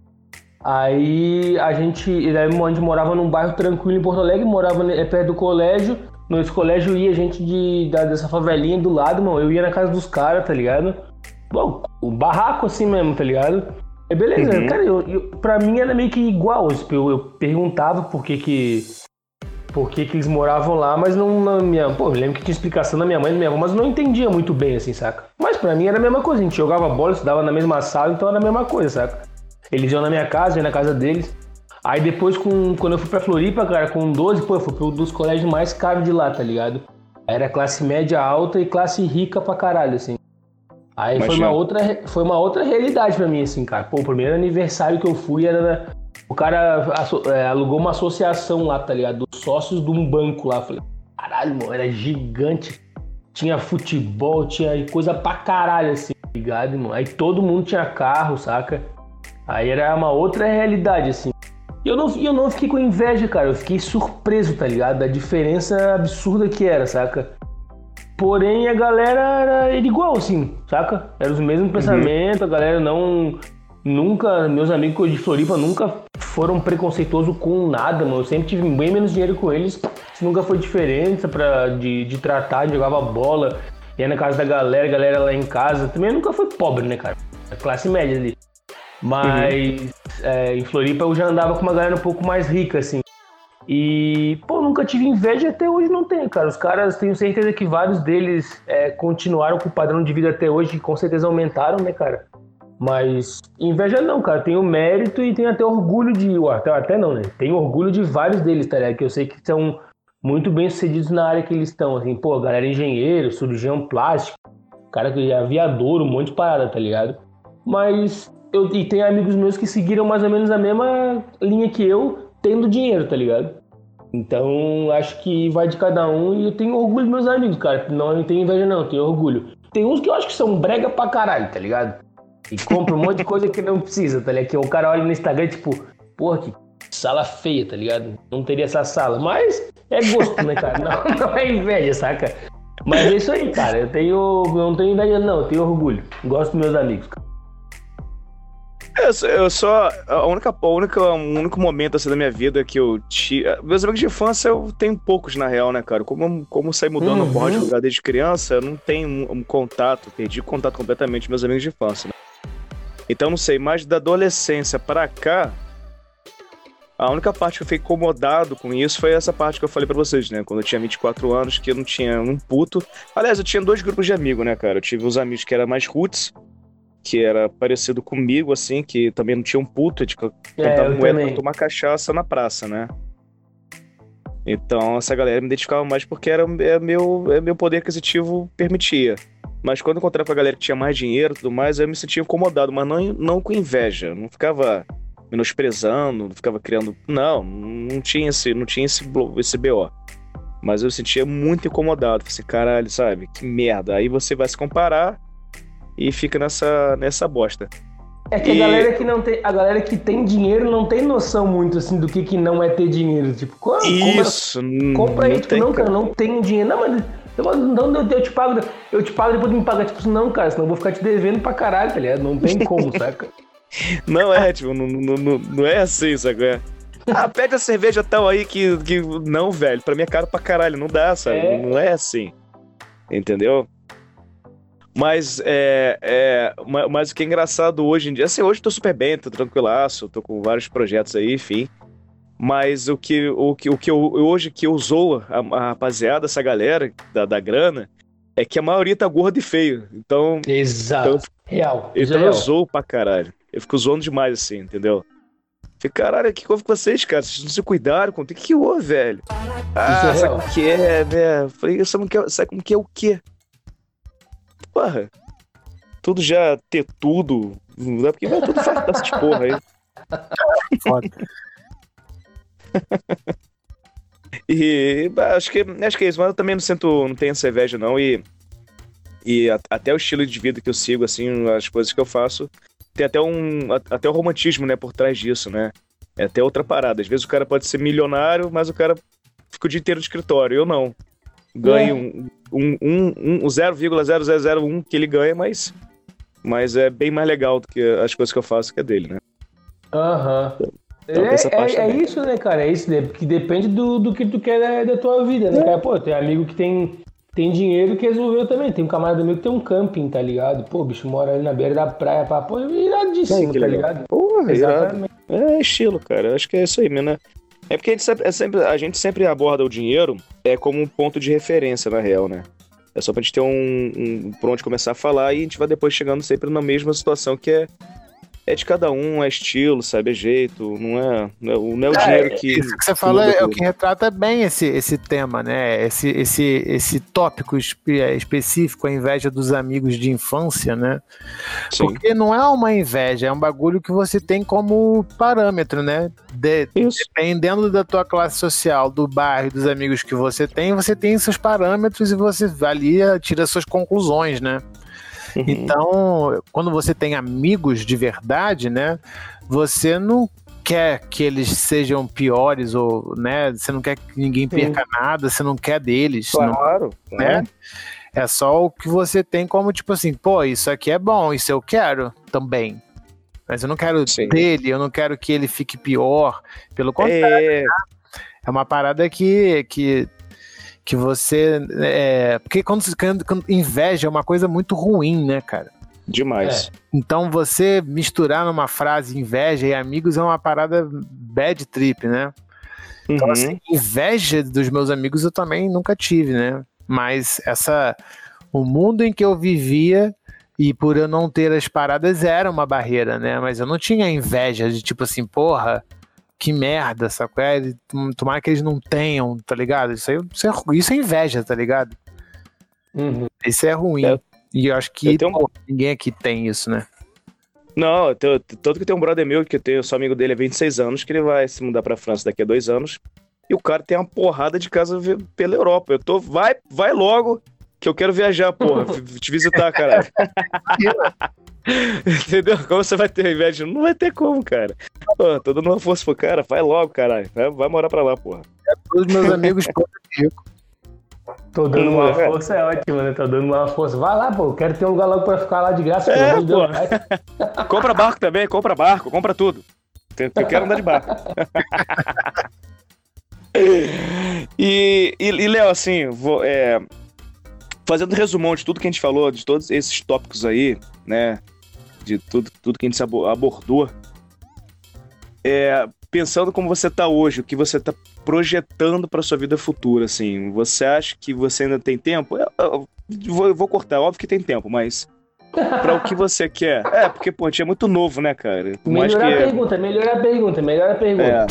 Aí a gente, a gente morava num bairro tranquilo em Porto Alegre, morava perto do colégio, Nesse colégio ia gente de, da, dessa favelinha do lado, mano. Eu ia na casa dos caras, tá ligado? Bom, o barraco assim mesmo, tá ligado? É beleza, uhum. cara, eu, eu, pra mim era meio que igual. Tipo, eu, eu perguntava por que que. Por que, que eles moravam lá, mas não na minha. Pô, eu lembro que tinha explicação da minha mãe e da minha avó, mas não entendia muito bem, assim, saca? Mas pra mim era a mesma coisa, a gente jogava bola, estudava na mesma sala, então era a mesma coisa, saca? Eles iam na minha casa, eu ia na casa deles. Aí depois, com, quando eu fui pra Floripa, cara, com 12, pô, eu fui pro um dos colégios mais caros de lá, tá ligado? Era classe média alta e classe rica pra caralho, assim. Aí foi uma, outra, foi uma outra realidade pra mim, assim, cara. Pô, o primeiro aniversário que eu fui era. O cara é, alugou uma associação lá, tá ligado? Dos sócios de um banco lá. falei, caralho, mano, era gigante. Tinha futebol, tinha coisa pra caralho, assim, tá ligado, mano? Aí todo mundo tinha carro, saca? Aí era uma outra realidade, assim. E eu não, eu não fiquei com inveja, cara. Eu fiquei surpreso, tá ligado? Da diferença absurda que era, saca? Porém, a galera era igual, assim, saca? Era os mesmos uhum. pensamentos, a galera não. Nunca. Meus amigos de Floripa nunca foram preconceituosos com nada, mano. Eu sempre tive bem menos dinheiro com eles. Isso nunca foi diferença pra, de, de tratar, jogava bola, ia na casa da galera, galera lá em casa. Também nunca foi pobre, né, cara? A classe média ali. Mas uhum. é, em Floripa eu já andava com uma galera um pouco mais rica, assim. E, pô, nunca tive inveja até hoje não tenho, cara. Os caras, tenho certeza que vários deles é, continuaram com o padrão de vida até hoje e com certeza aumentaram, né, cara? Mas inveja não, cara. Tenho mérito e tenho até orgulho de. Até, até não, né? Tenho orgulho de vários deles, tá ligado? Que eu sei que são muito bem sucedidos na área que eles estão. Assim, pô, galera engenheiro, cirurgião plástico, cara que é aviador, um monte de parada, tá ligado? Mas eu e tem amigos meus que seguiram mais ou menos a mesma linha que eu, tendo dinheiro, tá ligado? Então, acho que vai de cada um e eu tenho orgulho dos meus amigos, cara. Não, não tenho inveja, não, tenho orgulho. Tem uns que eu acho que são brega pra caralho, tá ligado? E compra um monte de coisa que não precisa, tá ligado? Que o cara olha no Instagram, tipo, porra, que sala feia, tá ligado? Não teria essa sala. Mas é gosto, né, cara? Não, não é inveja, saca? Mas é isso aí, cara. Eu tenho. Eu não tenho inveja, não, eu tenho orgulho. Gosto dos meus amigos, cara. Eu, eu só. A única, a única, o único momento assim da minha vida que eu tinha. Meus amigos de infância eu tenho poucos, na real, né, cara? Como, como saí mudando uhum. porra de lugar desde criança, eu não tenho um, um contato, perdi contato completamente com meus amigos de infância, né? Então, não sei, mais da adolescência para cá, a única parte que eu fiquei incomodado com isso foi essa parte que eu falei para vocês, né? Quando eu tinha 24 anos, que eu não tinha um puto. Aliás, eu tinha dois grupos de amigos, né, cara? Eu tive uns amigos que eram mais roots, que era parecido comigo, assim, que também não tinha um puto, a gente contava é, moeda pra tomar cachaça na praça, né? Então, essa galera me identificava mais porque era é meu, é meu poder aquisitivo permitia. Mas quando eu encontrava com a galera que tinha mais dinheiro e tudo mais, eu me sentia incomodado, mas não, não com inveja. Não ficava menosprezando, não ficava criando. Não, não tinha esse, não tinha esse, esse BO. Mas eu sentia muito incomodado. Falei assim, caralho, sabe? Que merda. Aí você vai se comparar e fica nessa, nessa bosta. É que e... a galera que não tem, a galera que tem dinheiro não tem noção muito assim do que, que não é ter dinheiro, tipo, compra, isso, compra aí, tipo, não, cara, não tem dinheiro, não, mas não, não, eu te pago, eu te pago depois me paga, tipo, não, cara, senão eu vou ficar te devendo pra caralho, tá ligado? Não tem como, saca? Não é, tipo, não, não, não, é assim, saca? Ah, pede a cerveja tal aí que, que. Não, velho, pra mim é caro pra caralho, não dá, sabe? É. Não é assim. Entendeu? Mas, é, é, mas o que é engraçado hoje em dia, assim, hoje eu tô super bem, tô tranquilaço, tô com vários projetos aí, enfim. Mas o que, o que, o que eu, hoje que eu zoo a, a rapaziada, essa galera da, da grana, é que a maioria tá gordo e feio. Então. Exato. Então, real. Então eu zoo pra caralho. Eu fico zoando demais assim, entendeu? Fico, caralho, o que houve com vocês, cara? Vocês não se cuidaram? O que, que houve, velho? Ah, é sabe o que é, né? Falei, sabe como que é o quê? porra, tudo já ter tudo, não é porque vai tudo fartar essas porra aí. Foda. e acho que, acho que é isso, mas eu também não sinto, não tenho essa inveja não, e, e a, até o estilo de vida que eu sigo, assim, as coisas que eu faço, tem até um, até o romantismo, né, por trás disso, né, é até outra parada, às vezes o cara pode ser milionário, mas o cara fica o dia inteiro no escritório, eu não, ganho é. um, um, um, um 0,0001 que ele ganha, mas, mas é bem mais legal do que as coisas que eu faço que é dele, né? Aham. Uhum. Então, é, é, é, isso, né, cara? É isso, né? Porque depende do, do que tu quer da, da tua vida, né, é. cara? Pô, tem amigo que tem, tem dinheiro que resolveu também. Tem um camarada meu que tem um camping, tá ligado? Pô, o bicho mora ali na beira da praia, pá, pô, iradíssimo, tá ligado? Porra, Exatamente. É estilo, cara. Acho que é isso aí, né? É porque a gente, sempre, é sempre, a gente sempre aborda o dinheiro é como um ponto de referência, na real, né? É só pra gente ter um, um por onde começar a falar e a gente vai depois chegando sempre na mesma situação que é é de cada um, é estilo, sabe, é jeito, não é, não é, não é o é, dinheiro que. Isso que você fala é o que retrata bem esse, esse tema, né? Esse, esse, esse tópico é, específico, a inveja dos amigos de infância, né? Sim. Porque não é uma inveja, é um bagulho que você tem como parâmetro, né? De, dependendo da tua classe social, do bairro, dos amigos que você tem, você tem seus parâmetros e você avalia, tira suas conclusões, né? Uhum. Então, quando você tem amigos de verdade, né? Você não quer que eles sejam piores ou, né? Você não quer que ninguém perca Sim. nada, você não quer deles. Claro. Não, né? É só o que você tem como, tipo assim, pô, isso aqui é bom, isso eu quero também. Mas eu não quero Sim. dele, eu não quero que ele fique pior. Pelo contrário. É, né? é uma parada que, que, que você. É, porque quando, quando inveja é uma coisa muito ruim, né, cara? Demais. É. Então você misturar numa frase inveja e amigos é uma parada bad trip, né? Então, uhum. assim, inveja dos meus amigos eu também nunca tive, né? Mas essa. O mundo em que eu vivia e por eu não ter as paradas era uma barreira, né? Mas eu não tinha inveja de tipo assim, porra, que merda, sabe? É? Tomara que eles não tenham, tá ligado? Isso, aí, isso, é, isso é inveja, tá ligado? Uhum. Isso é ruim. É. E eu acho que eu pô, ninguém aqui tem isso, né? Não, tenho, tanto que tem um brother meu que eu tenho, sou amigo dele há 26 anos, que ele vai se mudar pra França daqui a dois anos. E o cara tem uma porrada de casa pela Europa. Eu tô, vai, vai logo, que eu quero viajar, porra, te visitar, caralho. Entendeu? Como você vai ter inveja? Não vai ter como, cara. Pô, tô dando uma força pro cara, vai logo, caralho. Vai, vai morar pra lá, porra. É todos meus amigos rico. Tô dando uma é. força, é ótimo, né? Tô dando uma força. Vai lá, pô. Quero ter um lugar logo pra ficar lá de graça. É, pô. compra barco também, compra barco, compra tudo. Eu quero andar de barco. e, e, e Léo, assim, vou, é, fazendo um resumão de tudo que a gente falou, de todos esses tópicos aí, né? De tudo, tudo que a gente abordou. É, pensando como você tá hoje, o que você tá projetando para sua vida futura, assim, você acha que você ainda tem tempo? Eu, eu, vou, eu vou cortar, óbvio que tem tempo, mas para o que você quer. É, porque, pô, a gente é muito novo, né, cara? Melhorar a pergunta, melhorar a pergunta, melhorar a pergunta. É.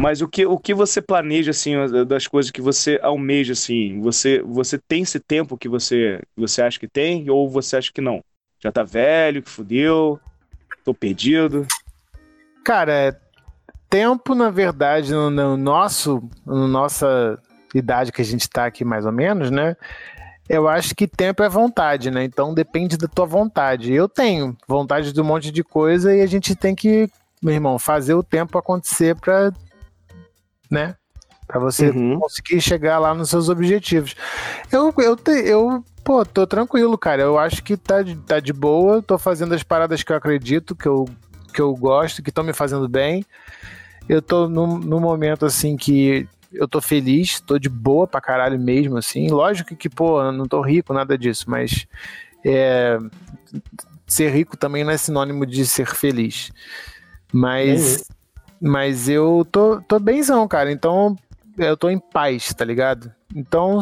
Mas o que, o que você planeja, assim, das coisas que você almeja, assim, você, você tem esse tempo que você, você acha que tem ou você acha que não? Já tá velho, que fudeu, tô perdido? Cara, tempo, na verdade, no, no nosso, na nossa idade que a gente está aqui mais ou menos, né? Eu acho que tempo é vontade, né? Então depende da tua vontade. Eu tenho vontade de um monte de coisa e a gente tem que, meu irmão, fazer o tempo acontecer para, né? Para você uhum. conseguir chegar lá nos seus objetivos. Eu, eu, te, eu, pô, tô tranquilo, cara. Eu acho que tá, tá de boa. Tô fazendo as paradas que eu acredito, que eu, que eu gosto, que estão me fazendo bem eu tô num, num momento assim que eu tô feliz, tô de boa pra caralho mesmo, assim. Lógico que, pô, eu não tô rico, nada disso, mas é, ser rico também não é sinônimo de ser feliz. Mas, mas eu tô, tô benzão, cara. Então eu tô em paz, tá ligado? Então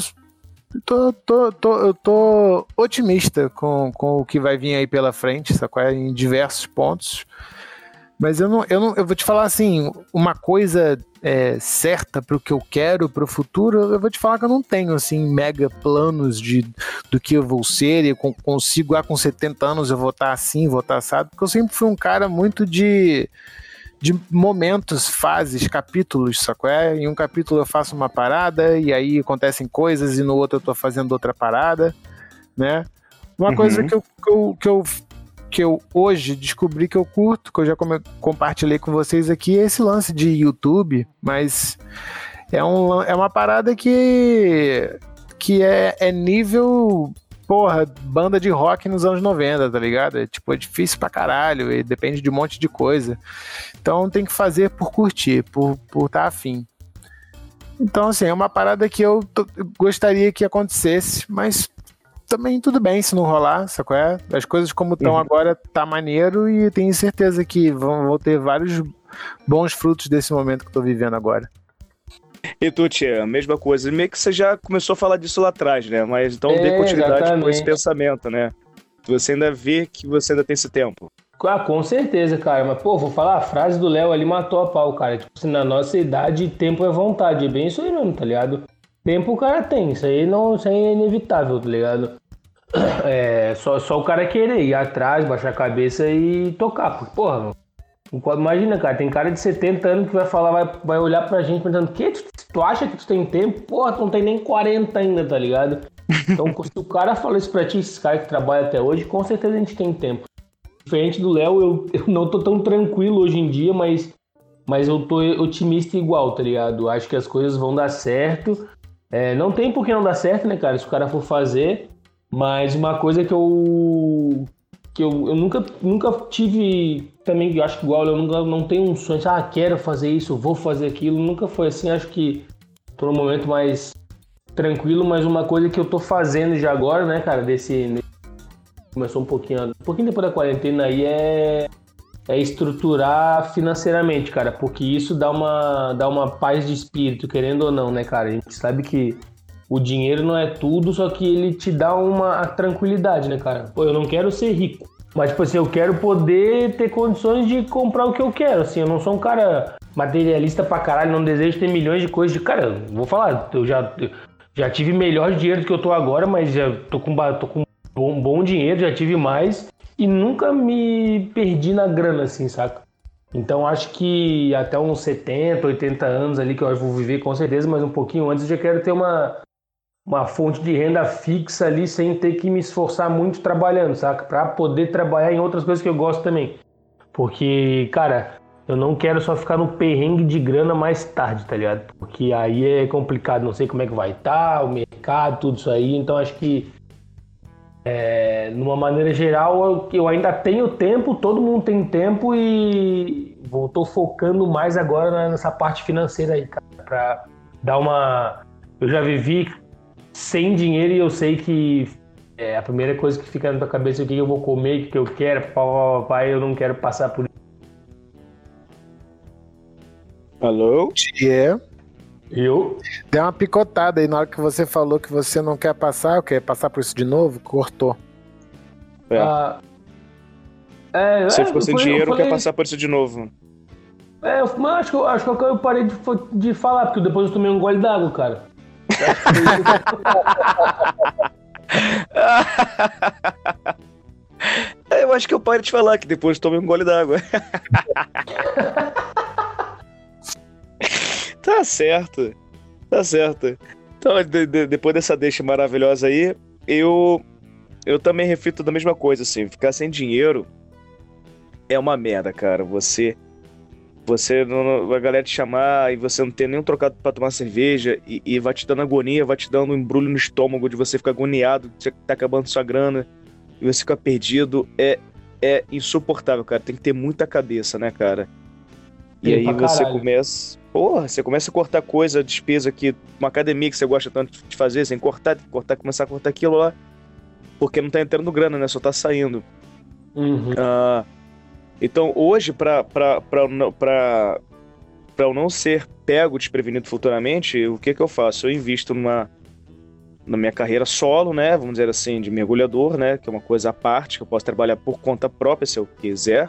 tô, tô, tô, eu tô otimista com, com o que vai vir aí pela frente, sacou? Em diversos pontos. Mas eu não, eu não, eu vou te falar assim, uma coisa é, certa para o que eu quero para o futuro, eu vou te falar que eu não tenho assim mega planos de do que eu vou ser e consigo ah, com 70 anos eu vou estar assim, vou estar assado, porque eu sempre fui um cara muito de de momentos, fases, capítulos, sacou? É? Em um capítulo eu faço uma parada e aí acontecem coisas e no outro eu tô fazendo outra parada, né? Uma uhum. coisa que eu, que eu, que eu que eu hoje descobri que eu curto, que eu já compartilhei com vocês aqui, é esse lance de YouTube, mas é, um, é uma parada que, que é, é nível porra, banda de rock nos anos 90, tá ligado? É, tipo, é difícil pra caralho e depende de um monte de coisa. Então tem que fazer por curtir, por estar por tá afim. Então, assim, é uma parada que eu gostaria que acontecesse, mas também tudo bem se não rolar, sacou? É? As coisas como estão uhum. agora tá maneiro e tenho certeza que vão, vão, ter vários bons frutos desse momento que eu tô vivendo agora. E tu, Tia, a mesma coisa. Meio que você já começou a falar disso lá atrás, né? Mas então é, dê continuidade exatamente. com esse pensamento, né? Você ainda vê que você ainda tem esse tempo. Ah, com certeza, cara. Mas, pô, vou falar, a frase do Léo ali matou a pau, cara. Tipo assim, na nossa idade, tempo é vontade. É bem isso aí mesmo, tá ligado? Tempo o cara tem, isso aí, não, isso aí é inevitável, tá ligado? É, só, só o cara querer ir atrás, baixar a cabeça e tocar. Porque, porra, imagina, cara, tem cara de 70 anos que vai falar, vai, vai olhar pra gente perguntando: que tu, tu acha que tu tem tempo? Porra, tu não tem nem 40 ainda, tá ligado? Então, se o cara fala isso pra ti, esses caras que trabalham até hoje, com certeza a gente tem tempo. Diferente do Léo, eu, eu não tô tão tranquilo hoje em dia, mas mas eu tô otimista igual, tá ligado? Acho que as coisas vão dar certo. É, não tem por que não dar certo, né, cara? Se o cara for fazer. Mas uma coisa que eu. Que eu, eu nunca, nunca tive. Também, eu acho que igual, eu nunca não tenho um sonho, ah, quero fazer isso, vou fazer aquilo. Nunca foi assim. Acho que tô num momento mais tranquilo, mas uma coisa que eu tô fazendo já agora, né, cara, desse. Começou um pouquinho. Um pouquinho depois da quarentena aí é é estruturar financeiramente, cara, porque isso dá uma, dá uma paz de espírito, querendo ou não, né, cara? A gente sabe que o dinheiro não é tudo, só que ele te dá uma tranquilidade, né, cara? Pô, eu não quero ser rico, mas, tipo assim, eu quero poder ter condições de comprar o que eu quero, assim, eu não sou um cara materialista pra caralho, não desejo ter milhões de coisas de... Cara, vou falar, eu já, já tive melhor dinheiro do que eu tô agora, mas já tô com, tô com bom, bom dinheiro, já tive mais e nunca me perdi na grana, assim, saca? Então acho que até uns 70, 80 anos ali que eu vou viver com certeza, mas um pouquinho antes eu já quero ter uma, uma fonte de renda fixa ali sem ter que me esforçar muito trabalhando, saca? Pra poder trabalhar em outras coisas que eu gosto também. Porque, cara, eu não quero só ficar no perrengue de grana mais tarde, tá ligado? Porque aí é complicado, não sei como é que vai estar, tá, o mercado, tudo isso aí. Então acho que é, numa maneira geral, eu, eu, ainda tenho tempo, todo mundo tem tempo e estou focando mais agora nessa parte financeira aí, cara, para dar uma. Eu já vivi sem dinheiro e eu sei que é, a primeira coisa que fica na tua cabeça é o que eu vou comer, o que eu quero, pai, eu não quero passar por isso. Alô? Yeah. Eu? Deu uma picotada aí na hora que você falou que você não quer passar, quer passar por isso de novo, cortou. É. Ah, é, você é, ficou sem dinheiro, falei... quer passar por isso de novo. É, mas acho que, acho que eu parei de, de falar, porque depois eu tomei um gole d'água, cara. Eu acho que eu parei de falar, que depois tomei um gole d'água. Tá certo. Tá certo. Então, de, de, depois dessa deixa maravilhosa aí, eu eu também reflito da mesma coisa, assim, ficar sem dinheiro é uma merda, cara. Você você não, a galera te chamar e você não ter nenhum trocado para tomar cerveja e, e, vai te dando agonia, vai te dando um embrulho no estômago de você ficar agoniado, você tá acabando sua grana e você fica perdido, é é insuportável, cara. Tem que ter muita cabeça, né, cara? E aí você caralho. começa Porra, você começa a cortar coisa, despesa que uma academia que você gosta tanto de fazer, sem cortar, cortar, começar a cortar aquilo lá, porque não tá entrando grana, né? Só tá saindo. Uhum. Uh, então, hoje, pra eu não ser pego desprevenido futuramente, o que que eu faço? Eu invisto numa, na minha carreira solo, né? Vamos dizer assim, de mergulhador, né? Que é uma coisa à parte, que eu posso trabalhar por conta própria se eu quiser.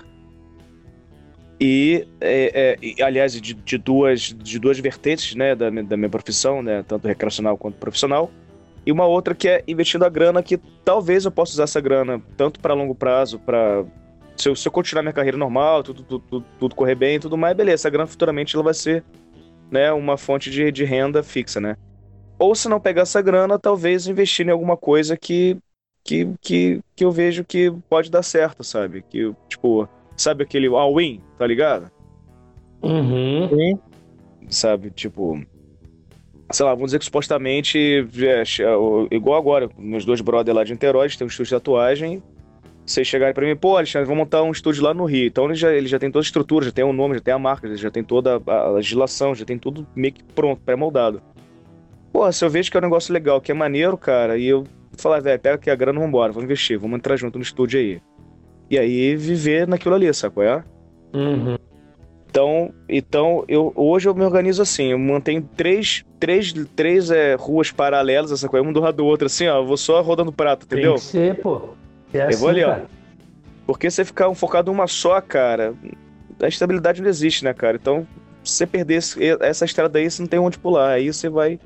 E, é, é, aliás, de, de, duas, de duas vertentes né, da, da minha profissão, né, tanto recreacional quanto profissional. E uma outra que é investindo a grana, que talvez eu possa usar essa grana tanto para longo prazo, para se eu, se eu, continuar minha carreira normal, tudo, tudo, tudo, tudo, correr bem e tudo mais, beleza, essa grana futuramente ela vai ser né, uma fonte de, de renda fixa, né? Ou se não pegar essa grana, talvez investir em alguma coisa que, que, que, que eu vejo que pode dar certo, sabe? Que, tipo, Sabe aquele all-in, tá ligado? Uhum. Sabe, tipo. Sei lá, vamos dizer que supostamente, é, é igual agora, meus dois brothers lá de Interóis tem um estúdio de tatuagem. Vocês chegarem pra mim, pô, Alexandre, vamos montar um estúdio lá no Rio. Então ele já, ele já tem toda a estrutura, já tem o nome, já tem a marca, já tem toda a, legislação, já tem tudo meio que pronto, pré-moldado. Pô, se eu vejo que é um negócio legal, que é maneiro, cara, e eu falar, velho, pega aqui a grana, vambora, vamos investir, vamos entrar junto no estúdio aí. E aí viver naquilo ali, sacou? É? Uhum. Então, então eu, hoje eu me organizo assim, eu mantenho três, três, três é, ruas paralelas, essa coisa, um do lado do outro, assim, ó, eu vou só rodando prato, entendeu? Tem que ser, pô. É assim, eu vou ali, cara. ó. Porque você ficar focado em uma só, cara, a estabilidade não existe, né, cara? Então, se você perder essa estrada aí, você não tem onde pular, aí você vai,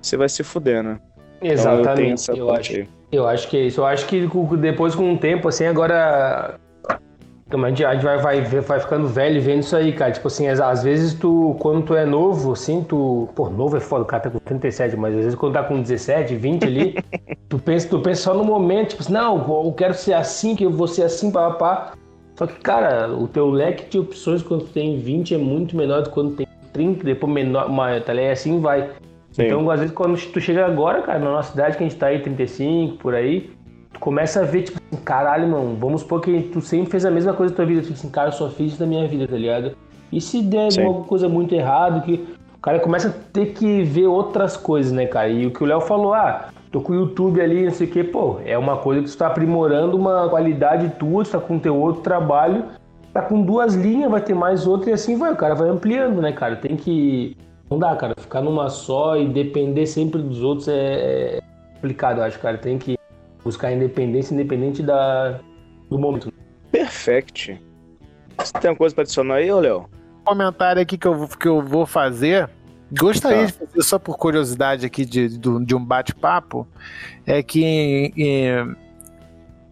você vai se fuder, né? Exatamente, então, eu, eu acho. Eu acho que é isso. Eu acho que depois, com o tempo, assim, agora. A gente, a gente vai, vai, vai ficando velho vendo isso aí, cara. Tipo assim, às vezes tu, quando tu é novo, assim, tu. Pô, novo é foda, o cara tá com 37, mas às vezes quando tá com 17, 20 ali, tu pensa, tu pensa só no momento, tipo assim, não, eu quero ser assim, que eu vou ser assim, papapá. Só que, cara, o teu leque de opções quando tu tem 20 é muito menor do que quando tem 30, depois menor, uma, tá ligado? assim vai. Sim. Então, às vezes, quando tu chega agora, cara, na nossa cidade, que a gente tá aí, 35, por aí, tu começa a ver, tipo caralho, mano, vamos supor que tu sempre fez a mesma coisa na tua vida. Tu tipo assim, cara, eu só fiz isso na minha vida, tá ligado? E se der Sim. alguma coisa muito errada, que o cara começa a ter que ver outras coisas, né, cara? E o que o Léo falou, ah, tô com o YouTube ali, não sei o quê, pô, é uma coisa que tu tá aprimorando uma qualidade tua, tu tá com teu outro trabalho, tá com duas linhas, vai ter mais outra e assim vai, o cara vai ampliando, né, cara? Tem que. Não dá, cara, ficar numa só e depender sempre dos outros é, é complicado, eu acho, cara. Tem que buscar independência independente da, do momento. Perfect. Você tem alguma coisa para adicionar aí, ô Léo? Comentário aqui que eu, que eu vou fazer Gostaria tá. de fazer, só por curiosidade aqui de, de, de um bate-papo, é que em, em,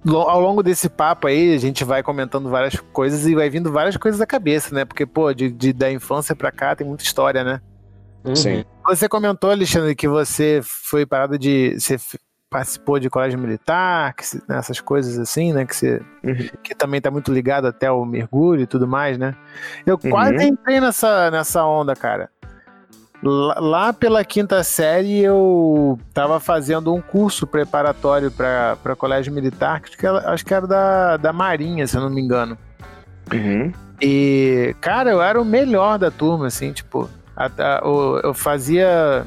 ao longo desse papo aí, a gente vai comentando várias coisas e vai vindo várias coisas da cabeça, né? Porque, pô, de, de da infância pra cá tem muita história, né? Uhum. Sim. Você comentou, Alexandre, que você foi parado de. Você participou de colégio militar, que, né, essas coisas assim, né? Que, você, uhum. que também tá muito ligado até ao mergulho e tudo mais, né? Eu uhum. quase entrei nessa, nessa onda, cara. Lá pela quinta série eu estava fazendo um curso preparatório para colégio militar, que acho que era da, da Marinha, se eu não me engano. Uhum. E, cara, eu era o melhor da turma, assim, tipo, a, a, eu, eu fazia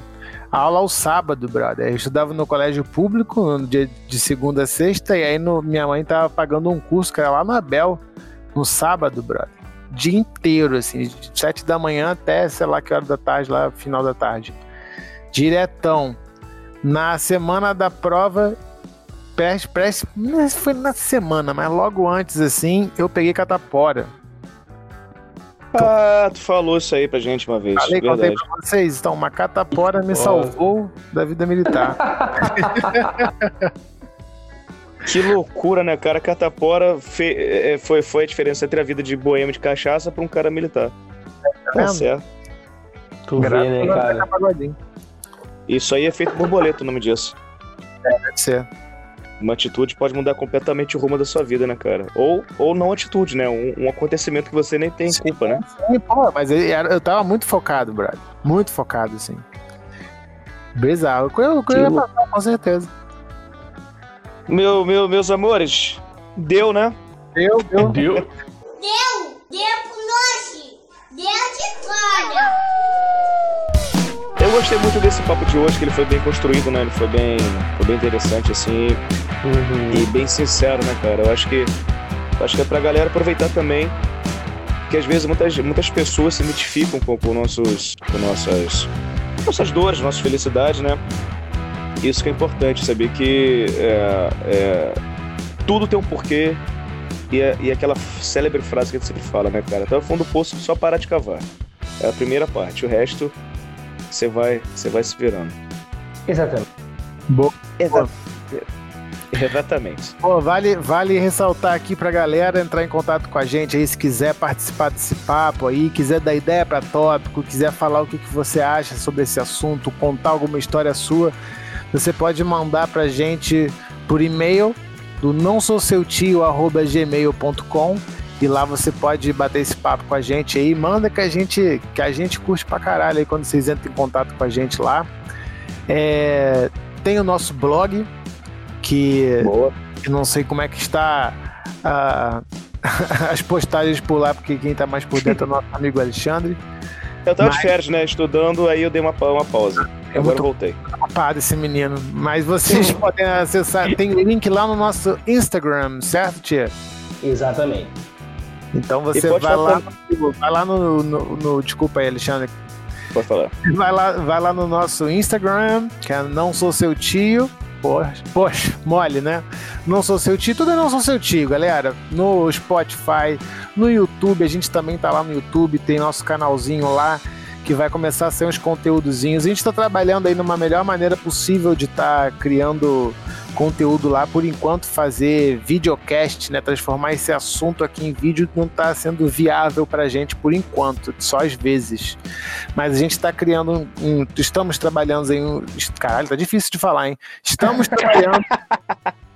aula ao sábado, brother. Eu estudava no colégio público, no dia de segunda a sexta, e aí no, minha mãe tava pagando um curso, que era lá no Abel, no sábado, brother dia inteiro, assim, de sete da manhã até, sei lá que hora da tarde, lá, final da tarde. Diretão. Na semana da prova, preste, preste, foi na semana, mas logo antes, assim, eu peguei catapora. Ah, tu falou isso aí pra gente uma vez. Falei, verdade. contei pra vocês. Então, uma catapora me salvou da vida militar. Que loucura, né, cara? Catapora fe... É, foi, foi a diferença entre a vida de boêmio de cachaça pra um cara militar. Tá certo. Tu vê, né, cara? Isso aí é feito borboleta, o nome disso. É, deve ser. Uma atitude pode mudar completamente o rumo da sua vida, né, cara? Ou, ou não atitude, né? Um, um acontecimento que você nem tem sim, culpa, né? Sim, pô, mas eu, eu tava muito focado, brother. Muito focado, assim. Bizarro. Eu, eu, eu ia passar, com certeza. Meu, meu, meus amores, deu, né? Deu, deu. Deu. Deu, deu com nós. Deu de fora. Eu gostei muito desse papo de hoje, que ele foi bem construído, né? Ele foi bem, foi bem interessante, assim, uhum. e bem sincero, né, cara? Eu acho que, acho que é pra galera aproveitar também, que às vezes muitas, muitas pessoas se identificam com, com, nossos, com nossas, nossas dores, nossas felicidades, né? Isso que é importante, saber que é, é, tudo tem um porquê e, é, e é aquela célebre frase que a gente sempre fala, né, cara? Tá no fundo do poço, só parar de cavar. É a primeira parte, o resto você vai, você vai se virando. Exatamente. Boa. Exatamente. Pô, vale, vale ressaltar aqui pra galera entrar em contato com a gente aí, se quiser participar desse papo aí, quiser dar ideia para tópico, quiser falar o que, que você acha sobre esse assunto, contar alguma história sua, você pode mandar pra gente por e-mail do não sou seu tio gmail.com e lá você pode bater esse papo com a gente aí. Manda que a gente que a gente curte pra caralho aí quando vocês entram em contato com a gente lá. É, tem o nosso blog que, que não sei como é que está uh, as postagens por lá, porque quem tá mais por dentro é o nosso amigo Alexandre. Eu tava Mas... de férias, né? Estudando, aí eu dei uma, uma pausa. Eu Agora eu voltei. Ocupado esse menino. Mas vocês podem acessar. Tem link lá no nosso Instagram, certo, tia? Exatamente. Então você vai lá, no, vai lá no, no, no, Desculpa aí, Alexandre. Pode falar. Vai lá, vai lá no nosso Instagram, que é Não Sou Seu Tio. Poxa, poxa, mole, né? Não sou seu tio, tudo é não sou seu tio, galera. No Spotify, no YouTube, a gente também tá lá no YouTube, tem nosso canalzinho lá que vai começar a ser uns conteúdozinhos. A gente está trabalhando aí numa melhor maneira possível de estar tá criando conteúdo lá. Por enquanto, fazer videocast, né, transformar esse assunto aqui em vídeo não está sendo viável para a gente por enquanto, só às vezes. Mas a gente está criando um, um, estamos trabalhando em um, caralho, tá difícil de falar, hein? Estamos trabalhando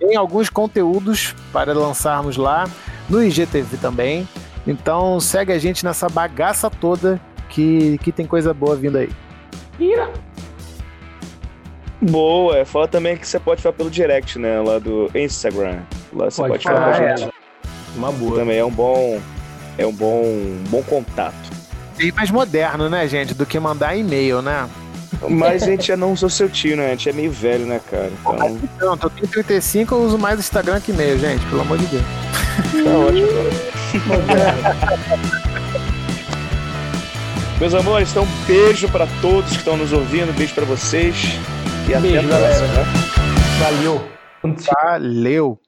em alguns conteúdos para lançarmos lá no IGTV também. Então segue a gente nessa bagaça toda que, que tem coisa boa vindo aí. Ira. Boa, fala também que você pode falar pelo direct, né? Lá do Instagram. Lá você Pode pode, falar com a gente. Uma boa. Também é um bom. É um bom, bom contato. Bem mais moderno, né, gente? Do que mandar e-mail, né? Mas a gente já não sou seu tio, né? A gente é meio velho, né, cara? Então, Pronto, eu tenho 35, eu uso mais Instagram que e-mail, gente, pelo amor de Deus. tá ótimo. Meus amores, então um beijo pra todos que estão nos ouvindo, beijo pra vocês. E até Beijo, a próxima. né? Valeu. Valeu!